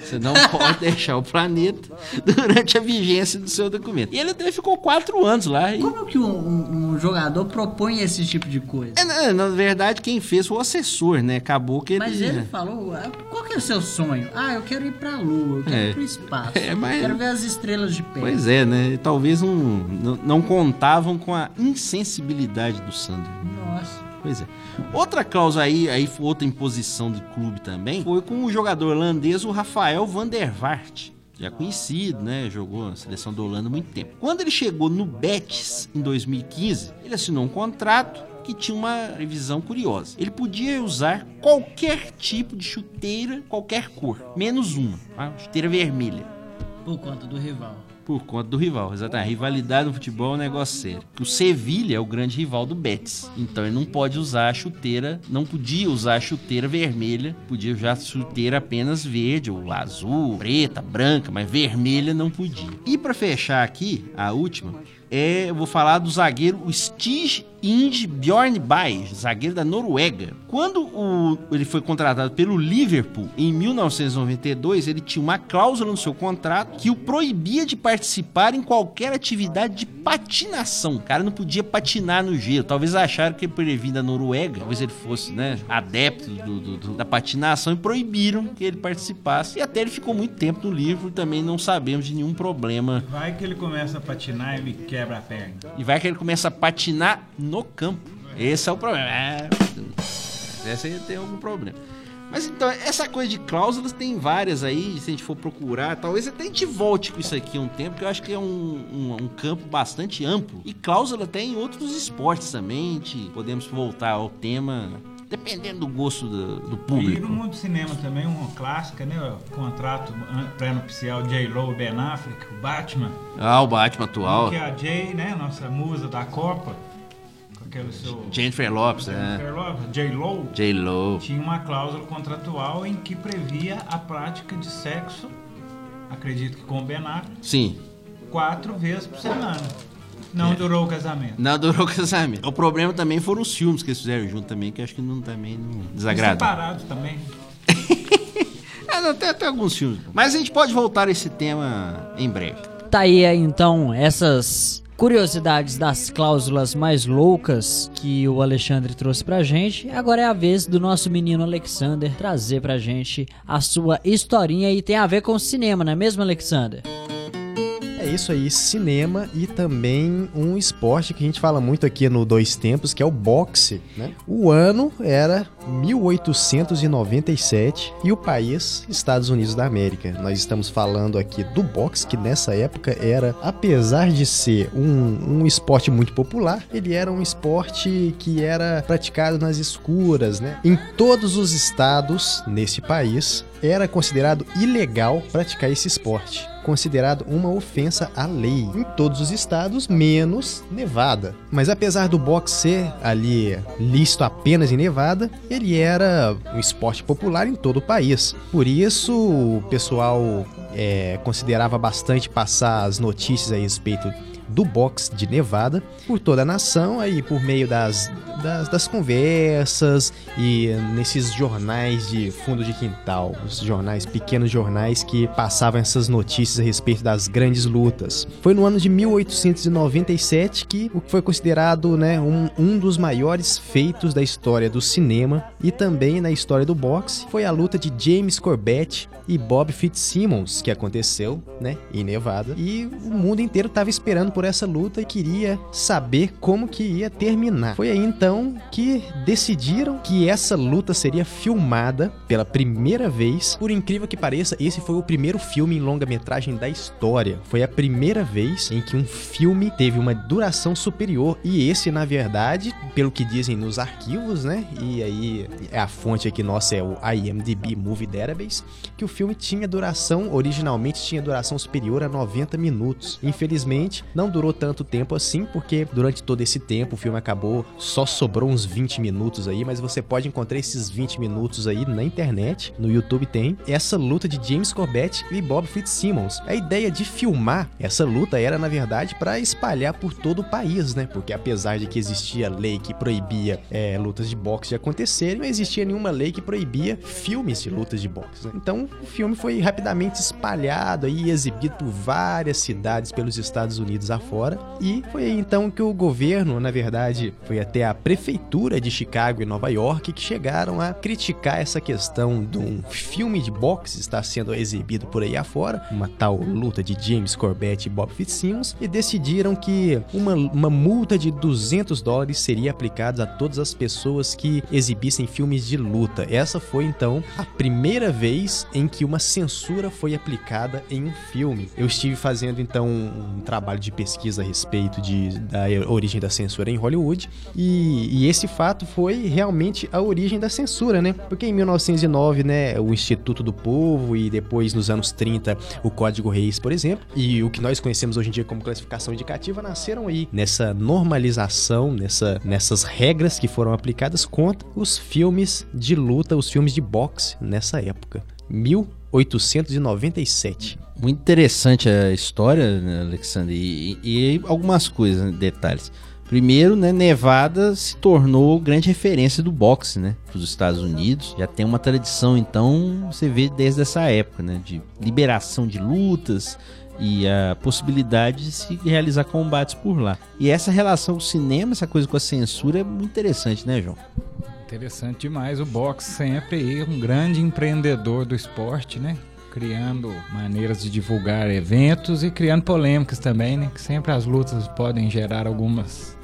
Você não pode deixar o planeta durante a vigência do seu documento. E ele até ficou quatro anos lá. E... Como que um, um- um jogador propõe esse tipo de coisa? É, na, na verdade, quem fez foi o assessor, né? Acabou que ele. Mas ele falou, ah, qual que é o seu sonho? Ah, eu quero ir pra lua, eu quero É. ir pro espaço. É, mas- Quero ver as estrelas de perto. Pois é, né? Talvez não, não, não contavam com a insensibilidade do Sander. Nossa. Pois é. Outra cláusula aí, aí outra imposição do clube também, foi com o jogador holandês, o Rafael van der Vaart. Já conhecido, né? Jogou na seleção da Holanda há muito tempo. Quando ele chegou no Betis em 2015, ele assinou um contrato que tinha uma revisão curiosa. Ele podia usar qualquer tipo de chuteira, qualquer cor, menos uma, tá? chuteira vermelha. Por conta do rival. Por conta do rival, exatamente. A rivalidade no futebol é um negócio sério. O Sevilha é o grande rival do Betis. Então ele não pode usar a chuteira, não podia usar a chuteira vermelha, podia usar a chuteira apenas verde, ou azul, preta, branca, mas vermelha não podia. E pra fechar aqui, a última, é, eu vou falar do zagueiro Stig Inge Bjornberg, zagueiro da Noruega. Quando o- ele foi contratado pelo Liverpool em 1992, ele tinha uma cláusula no seu contrato que o proibia de participar em qualquer atividade de patinação. O cara não podia patinar no gelo. Talvez acharam que por ele vir da Noruega, talvez ele fosse né, adepto do- do- do- da patinação e proibiram que ele participasse. E até ele ficou muito tempo no Liverpool, também não sabemos de nenhum problema Vai que ele começa a patinar e me quebra a perna. e vai que ele começa a patinar no campo. Esse é o problema. É, esse aí tem algum problema. Mas então, essa coisa de cláusulas tem várias aí, se a gente for procurar. Talvez até a gente volte com isso aqui um tempo, que eu acho que é um, um, um campo bastante amplo. E cláusula tem em outros esportes também. A gente podemos voltar ao tema dependendo do gosto do, do E público. no mundo do cinema também, uma clássica, né? O contrato pré-nupcial J-Lo e Ben Affleck, o Batman. Ah, o Batman atual. Que é a Jay, né? Nossa musa da Copa. Aquele seu... Jennifer Lopes, né? Jennifer Lopez, J-Lo. J-Lo. Tinha uma cláusula contratual em que previa a prática de sexo, acredito que com o Ben Affleck, Sim. quatro vezes por semana. Não durou o casamento. Não durou o casamento. O problema também foram os filmes que eles fizeram junto também, que acho que não também não desagrada. separados também. Não, tem até alguns filmes. Mas a gente pode voltar a esse tema em breve. Tá aí então essas curiosidades das cláusulas mais loucas que o Alexandre trouxe pra gente. Agora é a vez do nosso menino Alexander trazer pra gente a sua historinha e tem a ver com cinema, não é mesmo, Alexander? Isso aí, cinema e também um esporte que a gente fala muito aqui no Dois Tempos, que é o boxe, né? O ano era 1897 e o país Estados Unidos da América. Nós estamos falando aqui do boxe, que nessa época era, apesar de ser um, um esporte muito popular, ele era um esporte que era praticado nas escuras, né? Em todos os estados nesse país era considerado ilegal praticar esse esporte, considerado uma ofensa à lei em todos os estados, menos Nevada. Mas apesar do boxe ser ali lícito apenas em Nevada, ele era um esporte popular em todo o país. Por isso, o pessoal é, considerava bastante passar as notícias a respeito do boxe de Nevada por toda a nação aí por meio das, das, das conversas e nesses jornais de fundo de quintal, os jornais, pequenos jornais que passavam essas notícias a respeito das grandes lutas. Foi no ano de 1897 que o que foi considerado né, um, um dos maiores feitos da história do cinema e também na história do boxe foi a luta de James Corbett e Bob Fitzsimmons que aconteceu né, em Nevada e o mundo inteiro estava esperando por essa luta e queria saber como que ia terminar. Foi aí então que decidiram que essa luta seria filmada pela primeira vez. Por incrível que pareça, esse foi o primeiro filme em longa-metragem da história. Foi a primeira vez em que um filme teve uma duração superior e esse, na verdade, pelo que dizem nos arquivos, né? E aí a fonte aqui nossa é o IMDb Movie Database, que o filme tinha duração, originalmente tinha duração superior a 90 minutos. Infelizmente, não durou tanto tempo assim, porque durante todo esse tempo o filme acabou, só sobrou uns 20 minutos aí, mas você pode encontrar esses 20 minutos aí na internet, no YouTube tem, essa luta de James Corbett e Bob Fitzsimmons. A ideia de filmar essa luta era, na verdade, para espalhar por todo o país, né? Porque apesar de que existia lei que proibia é, lutas de boxe de acontecerem, não existia nenhuma lei que proibia filmes de lutas de boxe. Né? Então o filme foi rapidamente espalhado e exibido por várias cidades pelos Estados Unidos afora. E foi aí então que o governo, na verdade, foi até a prefeitura de Chicago e Nova York que chegaram a criticar essa questão de um filme de boxe estar sendo exibido por aí afora, uma tal luta de James Corbett e Bob Fitzsimmons, e decidiram que uma, uma multa de 200 dólares seria aplicada a todas as pessoas que exibissem filmes de luta. Essa foi então a primeira vez em que uma censura foi aplicada em um filme. Eu estive fazendo então um trabalho de pesquisa a respeito de, da origem da censura em Hollywood e, e esse fato foi realmente a origem da censura, né? Porque em 1909, né, o Instituto do Povo e depois nos anos 30 o Código Reis, por exemplo, e o que nós conhecemos hoje em dia como classificação indicativa nasceram aí nessa normalização, nessa, nessas regras que foram aplicadas contra os filmes de luta, os filmes de boxe nessa época. 1897. Muito interessante a história, né, Alexandre, e, e algumas coisas, né, detalhes. Primeiro, né, Nevada se tornou grande referência do boxe, né, para os Estados Unidos. Já tem uma tradição, então, você vê desde essa época, né, de liberação de lutas e a possibilidade de se realizar combates por lá. E essa relação com o cinema, essa coisa com a censura é muito interessante, né, João? Interessante demais. O boxe sempre um grande empreendedor do esporte, né? Criando maneiras de divulgar eventos e criando polêmicas também, né? Que sempre as lutas podem gerar algumas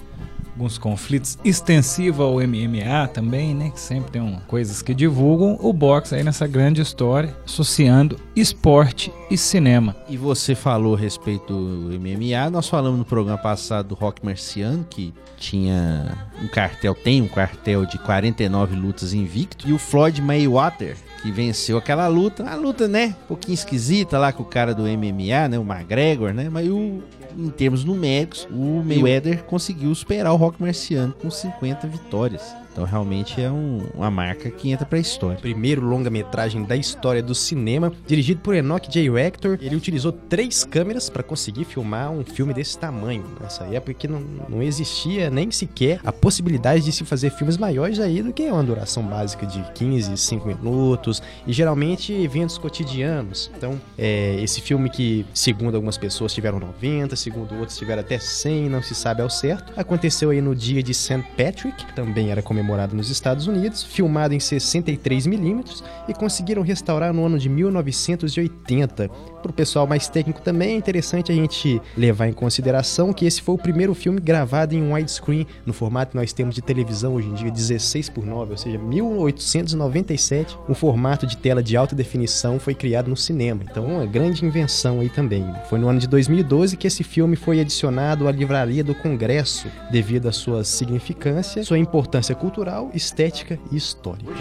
alguns conflitos extensivo ao MMA também, né? Que sempre tem um, coisas que divulgam o boxe aí nessa grande história, associando esporte e cinema. E você falou a respeito do MMA, nós falamos no programa passado do Rock Marciano, que tinha um cartel, tem um cartel de 49 lutas invicto, e o Floyd Mayweather, que venceu aquela luta, a luta, né, um pouquinho esquisita lá com o cara do MMA, né, o McGregor, né, mas o, em termos numéricos, o Mayweather conseguiu superar o Rock Marciano com 50 vitórias. Então realmente é um, uma marca que entra pra história. Primeiro longa-metragem da história do cinema, dirigido por Enoch J. Rector. Ele utilizou três câmeras para conseguir filmar um filme desse tamanho. Nessa época que não, não existia nem sequer a possibilidade de se fazer filmes maiores aí do que uma duração básica de 15, 5 minutos e geralmente eventos cotidianos. Então, é, esse filme que, segundo algumas pessoas, tiveram 90, segundo outros tiveram até 100, não se sabe ao certo, aconteceu aí no dia de St. Patrick, também era comemorado comemorado nos Estados Unidos, filmado em 63mm e conseguiram restaurar no ano de 1980. Para o pessoal mais técnico também é interessante a gente levar em consideração que esse foi o primeiro filme gravado em widescreen, no formato que nós temos de televisão hoje em dia, 16 por 9, ou seja, 1897, um formato de tela de alta definição foi criado no cinema. Então, uma grande invenção aí também. Foi no ano de 2012 que esse filme foi adicionado à livraria do Congresso, devido à sua significância, sua importância cultural cultural, estética e histórica.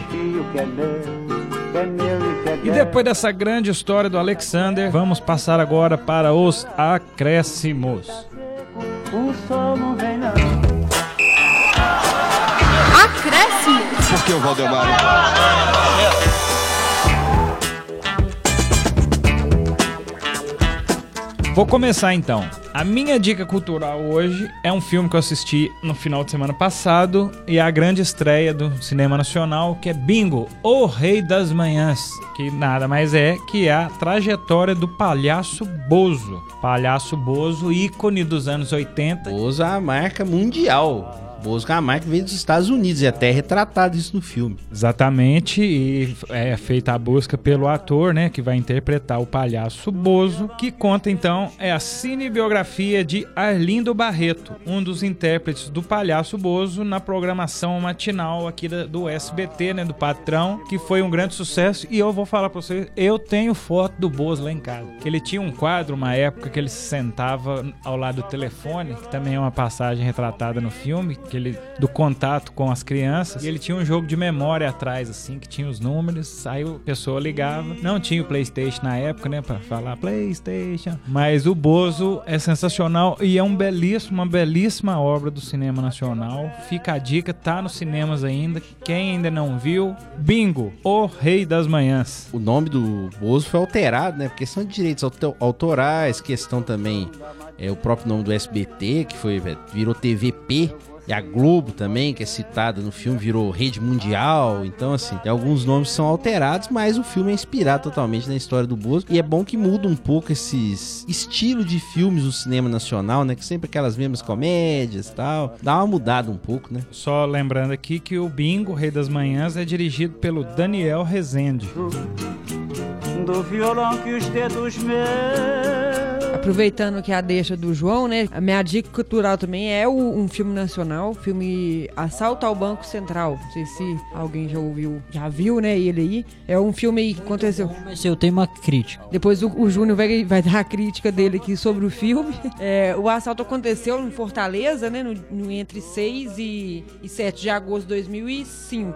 E depois dessa grande história do Alexander, vamos passar agora para os acréscimos. Acréscimos? Por que o Valdemar? Vou começar então. A minha dica cultural hoje é um filme que eu assisti no final de semana passado e é a grande estreia do cinema nacional, que é Bingo, O Rei das Manhãs, que nada mais é que a trajetória do palhaço Bozo. Palhaço Bozo, ícone dos anos 80. Bozo é a marca mundial Bozo Camargo veio dos Estados Unidos e até é retratado isso no filme. Exatamente, e é feita a busca pelo ator, né, que vai interpretar o palhaço Bozo, que conta então é a cinebiografia de Arlindo Barreto, um dos intérpretes do palhaço Bozo na programação matinal aqui do SBT, né, do patrão, que foi um grande sucesso e eu vou falar para vocês, eu tenho foto do Bozo lá em casa. Que ele tinha um quadro uma época que ele se sentava ao lado do telefone, que também é uma passagem retratada no filme, aquele do contato com as crianças. E ele tinha um jogo de memória atrás, assim, que tinha os números. Aí a pessoa ligava. Não tinha o PlayStation na época, né? Pra falar PlayStation. Mas o Bozo é sensacional e é um belíssimo, uma belíssima obra do cinema nacional. Fica a dica, tá nos cinemas ainda. Quem ainda não viu, Bingo, O Rei das Manhãs. O nome do Bozo foi alterado, né? Por questão de direitos autorais, questão também. É o próprio nome do SBT, que foi virou TVP, e a Globo também, que é citada no filme, virou rede mundial. Então, assim, tem alguns nomes são alterados, mas o filme é inspirado totalmente na história do Bozo. E é bom que muda um pouco esses estilo de filmes do cinema nacional, né? Que sempre aquelas mesmas comédias e tal. Dá uma mudada um pouco, né? Só lembrando aqui que o Bingo, Rei das Manhãs, é dirigido pelo Daniel Rezende. Do violão que os dedos meus Aproveitando que a deixa do João, né? A minha dica cultural também é um filme nacional, filme Assalto ao Banco Central. Não sei se alguém já ouviu, já viu, né? Ele aí. É um filme que aconteceu. Mas eu tenho uma crítica. Depois o, o Júnior vai, vai dar a crítica dele aqui sobre o filme. É, o assalto aconteceu em Fortaleza, né? No, no entre 6 e, e 7 de agosto de 2005.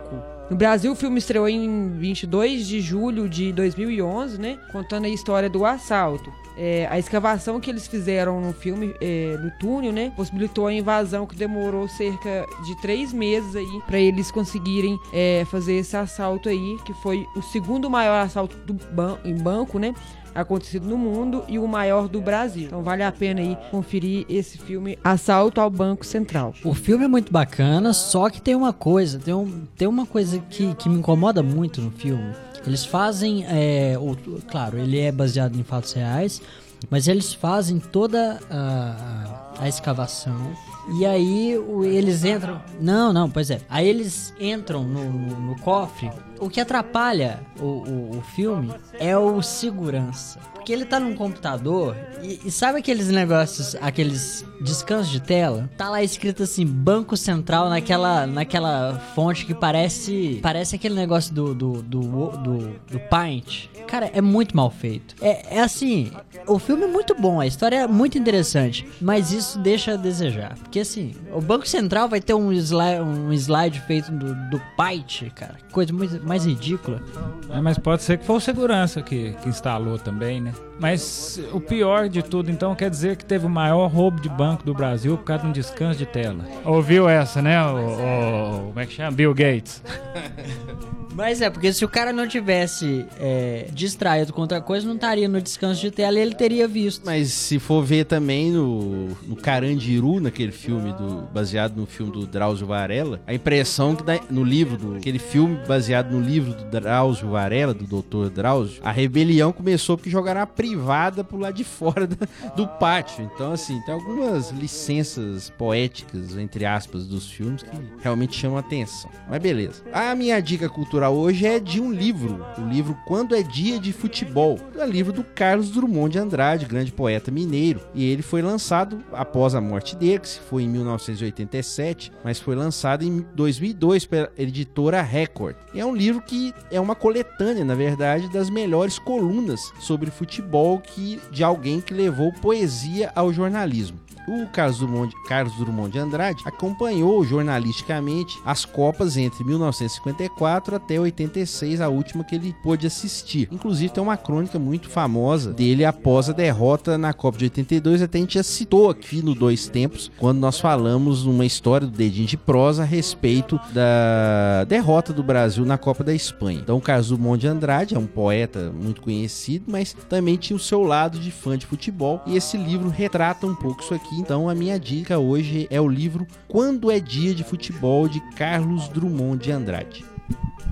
No Brasil, o filme estreou em 22 de julho de 2011, né? Contando a história do assalto. É, a escavação que eles fizeram no filme, é, no túnel, né? Possibilitou a invasão que demorou cerca de três meses aí para eles conseguirem é, fazer esse assalto aí, que foi o segundo maior assalto ban em banco, né? acontecido no mundo e o maior do Brasil. Então vale a pena aí conferir esse filme Assalto ao Banco Central. O filme é muito bacana, só que tem uma coisa, tem, um, tem uma coisa que, que me incomoda muito no filme. Eles fazem, é, o, claro, ele é baseado em fatos reais, mas eles fazem toda a, a, escavação e aí eles entram. Não, não, pois é. Aí eles entram no, no, no, cofre o que atrapalha o, o, o filme é o segurança. Porque ele tá num computador e, e sabe aqueles negócios, aqueles descansos de tela? Tá lá escrito assim, Banco Central naquela, naquela fonte que parece parece aquele negócio do, do, do, do, do Paint. Cara, é muito mal feito. É, é assim, o filme é muito bom, a história é muito interessante, mas isso deixa a desejar. Porque assim, o Banco Central vai ter um slide, um slide feito do, do Paint, cara. Coisa muito, mais ridícula. É, mas pode ser que foi o segurança que, que instalou também, né? Mas o pior de tudo, então, quer dizer que teve o maior roubo de banco do Brasil por causa de um descanso de tela. Ouviu essa, né? O, o como é que chama? Bill Gates. Mas é, porque se o cara não tivesse é, distraído com outra coisa, não estaria no descanso de tela e ele teria visto. Mas se for ver também no, no Carandiru, naquele filme do, baseado no filme do Drauzio Varela, a impressão que dá, no livro, do, aquele filme baseado no livro do Drauzio Varela, do Dr. Drauzio, a rebelião começou porque jogaram a privada pro lado de fora da, do pátio. Então, assim, tem algumas licenças poéticas, entre aspas, dos filmes que realmente chamam a atenção. Mas beleza. A minha dica cultural hoje é de um livro, o livro Quando é Dia de Futebol, é livro do Carlos Drummond de Andrade, grande poeta mineiro. E ele foi lançado após a morte dele, que foi em 1987, mas foi lançado em 2002 pela editora Record. E é um livro que é uma coletânea, na verdade, das melhores colunas sobre futebol que de alguém que levou poesia ao jornalismo. O Carlos Drummond, de Andrade acompanhou jornalisticamente as Copas entre 1954 até 86, a última que ele pôde assistir. Inclusive tem uma crônica muito famosa dele após a derrota na Copa de 82, até a gente já citou aqui no Dois Tempos, quando nós falamos uma história do Dedinho de Prosa a respeito da derrota do Brasil na Copa da Espanha. Então o Carlos Drummond de Andrade é um poeta muito conhecido, mas também tinha o seu lado de fã de futebol, e esse livro retrata um pouco isso aqui então a minha dica hoje é o livro Quando é Dia de Futebol de Carlos Drummond de Andrade.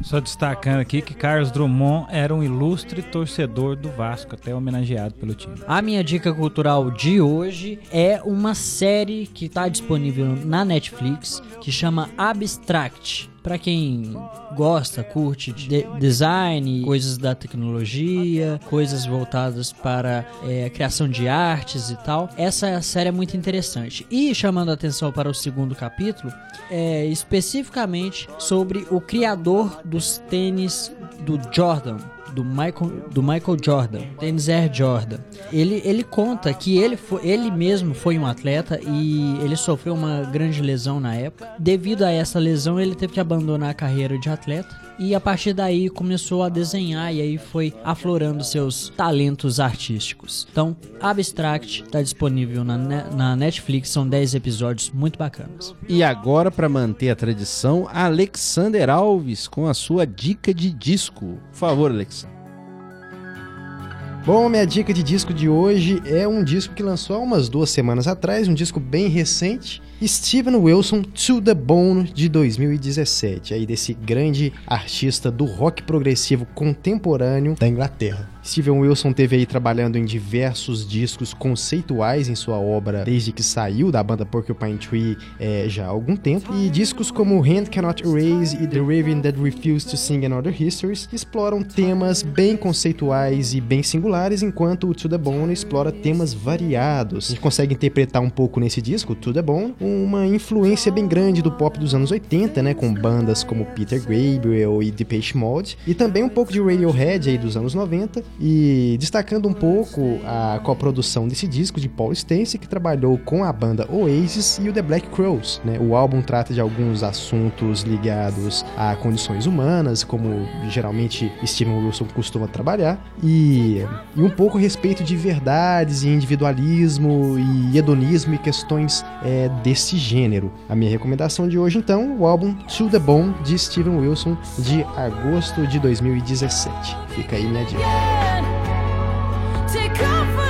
Só destacando aqui que Carlos Drummond era um ilustre torcedor do Vasco, até homenageado pelo time. A minha dica cultural de hoje é uma série que está disponível na Netflix que chama Abstract. Para quem gosta, curte de design, coisas da tecnologia, coisas voltadas para é, a criação de artes e tal, essa série é muito interessante. E chamando a atenção para o segundo capítulo, é especificamente sobre o criador dos tênis do Jordan, do Michael, do Michael Jordan, tênis Air Jordan. Ele, ele conta que ele, foi, ele mesmo foi um atleta e ele sofreu uma grande lesão na época. Devido a essa lesão, ele teve que abandonar a carreira de atleta e a partir daí começou a desenhar e aí foi aflorando seus talentos artísticos. Então, Abstract está disponível na, na Netflix, são 10 episódios muito bacanas. E agora, para manter a tradição, Alexander Alves com a sua dica de disco. Por favor, Alexander. Bom, minha dica de disco de hoje é um disco que lançou há umas duas semanas atrás, um disco bem recente, Steven Wilson To The Bone de 2017, aí desse grande artista do rock progressivo contemporâneo da Inglaterra. Steven Wilson teve aí trabalhando em diversos discos conceituais em sua obra desde que saiu da banda Porcupine Tree é, já há algum tempo, e discos como Hand Cannot Erase e The Raven That Refused to Sing Another Histories exploram temas bem conceituais e bem singulares, enquanto o To The Bone explora temas variados. A gente consegue interpretar um pouco nesse disco, To The Bone, uma influência bem grande do pop dos anos 80, né, com bandas como Peter Gabriel e Depeche Mode, e também um pouco de Radiohead aí dos anos 90, e destacando um pouco a coprodução desse disco de Paul Stacey, que trabalhou com a banda Oasis e o The Black Crows. Né? O álbum trata de alguns assuntos ligados a condições humanas, como geralmente Steven Wilson costuma trabalhar, e, e um pouco a respeito de verdades e individualismo e hedonismo e questões é, desse gênero. A minha recomendação de hoje, então, o álbum To The Bone de Steven Wilson, de agosto de 2017. Fica aí minha dica. O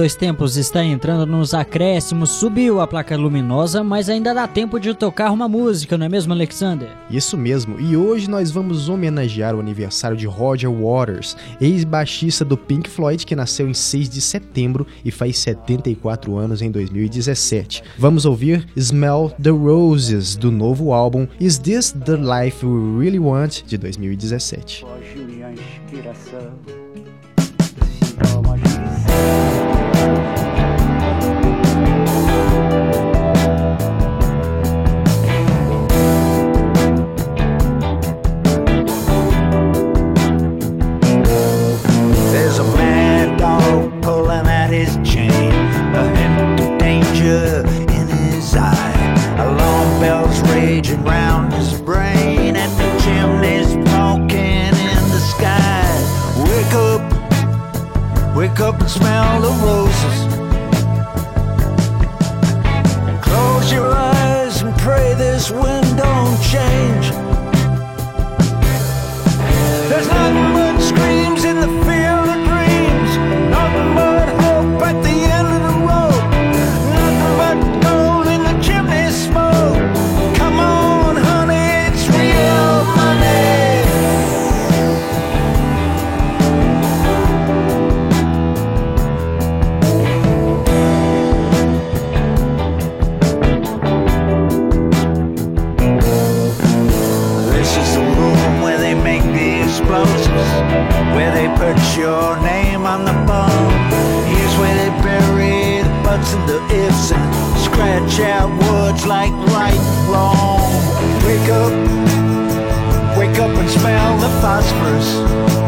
Dois Tempos está entrando nos acréscimos, subiu a placa luminosa, mas ainda dá tempo de tocar uma música, não é mesmo, Alexander? Isso mesmo, e hoje nós vamos homenagear o aniversário de Roger Waters, ex-baixista do Pink Floyd que nasceu em 6 de setembro e faz 74 anos em 2017. Vamos ouvir Smell the Roses do novo álbum Is This the Life We Really Want de 2017. Smell words like right wrong. Wake up, wake up and smell the phosphorus.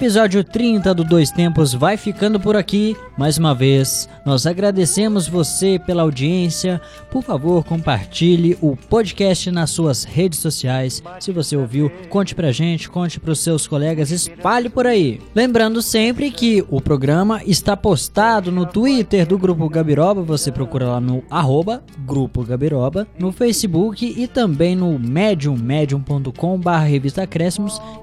Episódio 30 do Dois Tempos vai ficando por aqui. Mais uma vez, nós agradecemos você pela audiência. Por favor, compartilhe o podcast nas suas redes sociais. Se você ouviu, conte pra gente, conte pros seus colegas, espalhe por aí. Lembrando sempre que o programa está postado no Twitter do Grupo Gabiroba, você procura lá no arroba Grupo Gabiroba, no Facebook e também no Medium, medium.com revista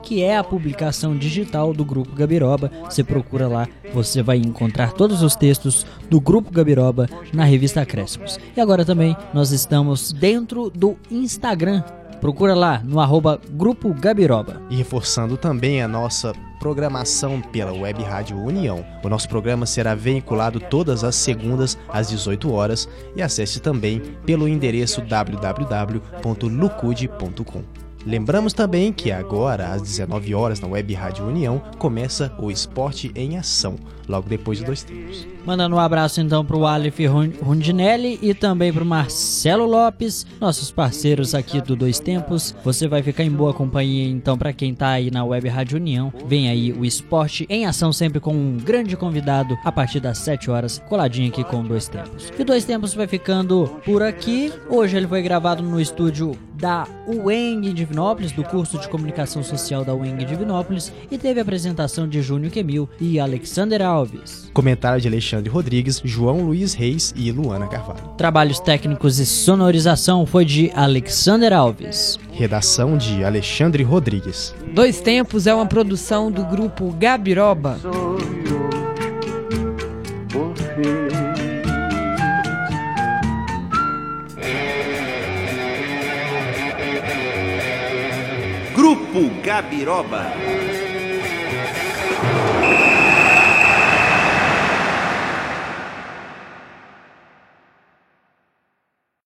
que é a publicação digital do Grupo Gabiroba. Você procura lá, você vai encontrar todos os textos do Grupo Gabiroba na revista Acréscimos. E agora também nós estamos dentro do Instagram. Procura lá no arroba Grupo Gabiroba. E reforçando também a nossa programação pela Web Rádio União. O nosso programa será veiculado todas as segundas às 18 horas e acesse também pelo endereço www.lucude.com. Lembramos também que agora, às 19 horas, na Web Rádio União, começa o Esporte em Ação, logo depois de dois tempos. Mandando um abraço então pro Aleph Rundinelli e também pro Marcelo Lopes, nossos parceiros aqui do Dois Tempos. Você vai ficar em boa companhia então para quem tá aí na Web Rádio União. Vem aí o Esporte em Ação sempre com um grande convidado a partir das 7 horas, coladinho aqui com Dois Tempos. E o Dois Tempos vai ficando por aqui. Hoje ele foi gravado no estúdio da UENG Divinópolis, do curso de Comunicação Social da UENG Divinópolis, e teve a apresentação de Júnior Quemil e Alexander Alves. Comentário de Alexandre Rodrigues, João Luiz Reis e Luana Carvalho. Trabalhos técnicos e sonorização foi de Alexander Alves. Redação de Alexandre Rodrigues. Dois Tempos é uma produção do grupo Gabiroba. Grupo Gabiroba.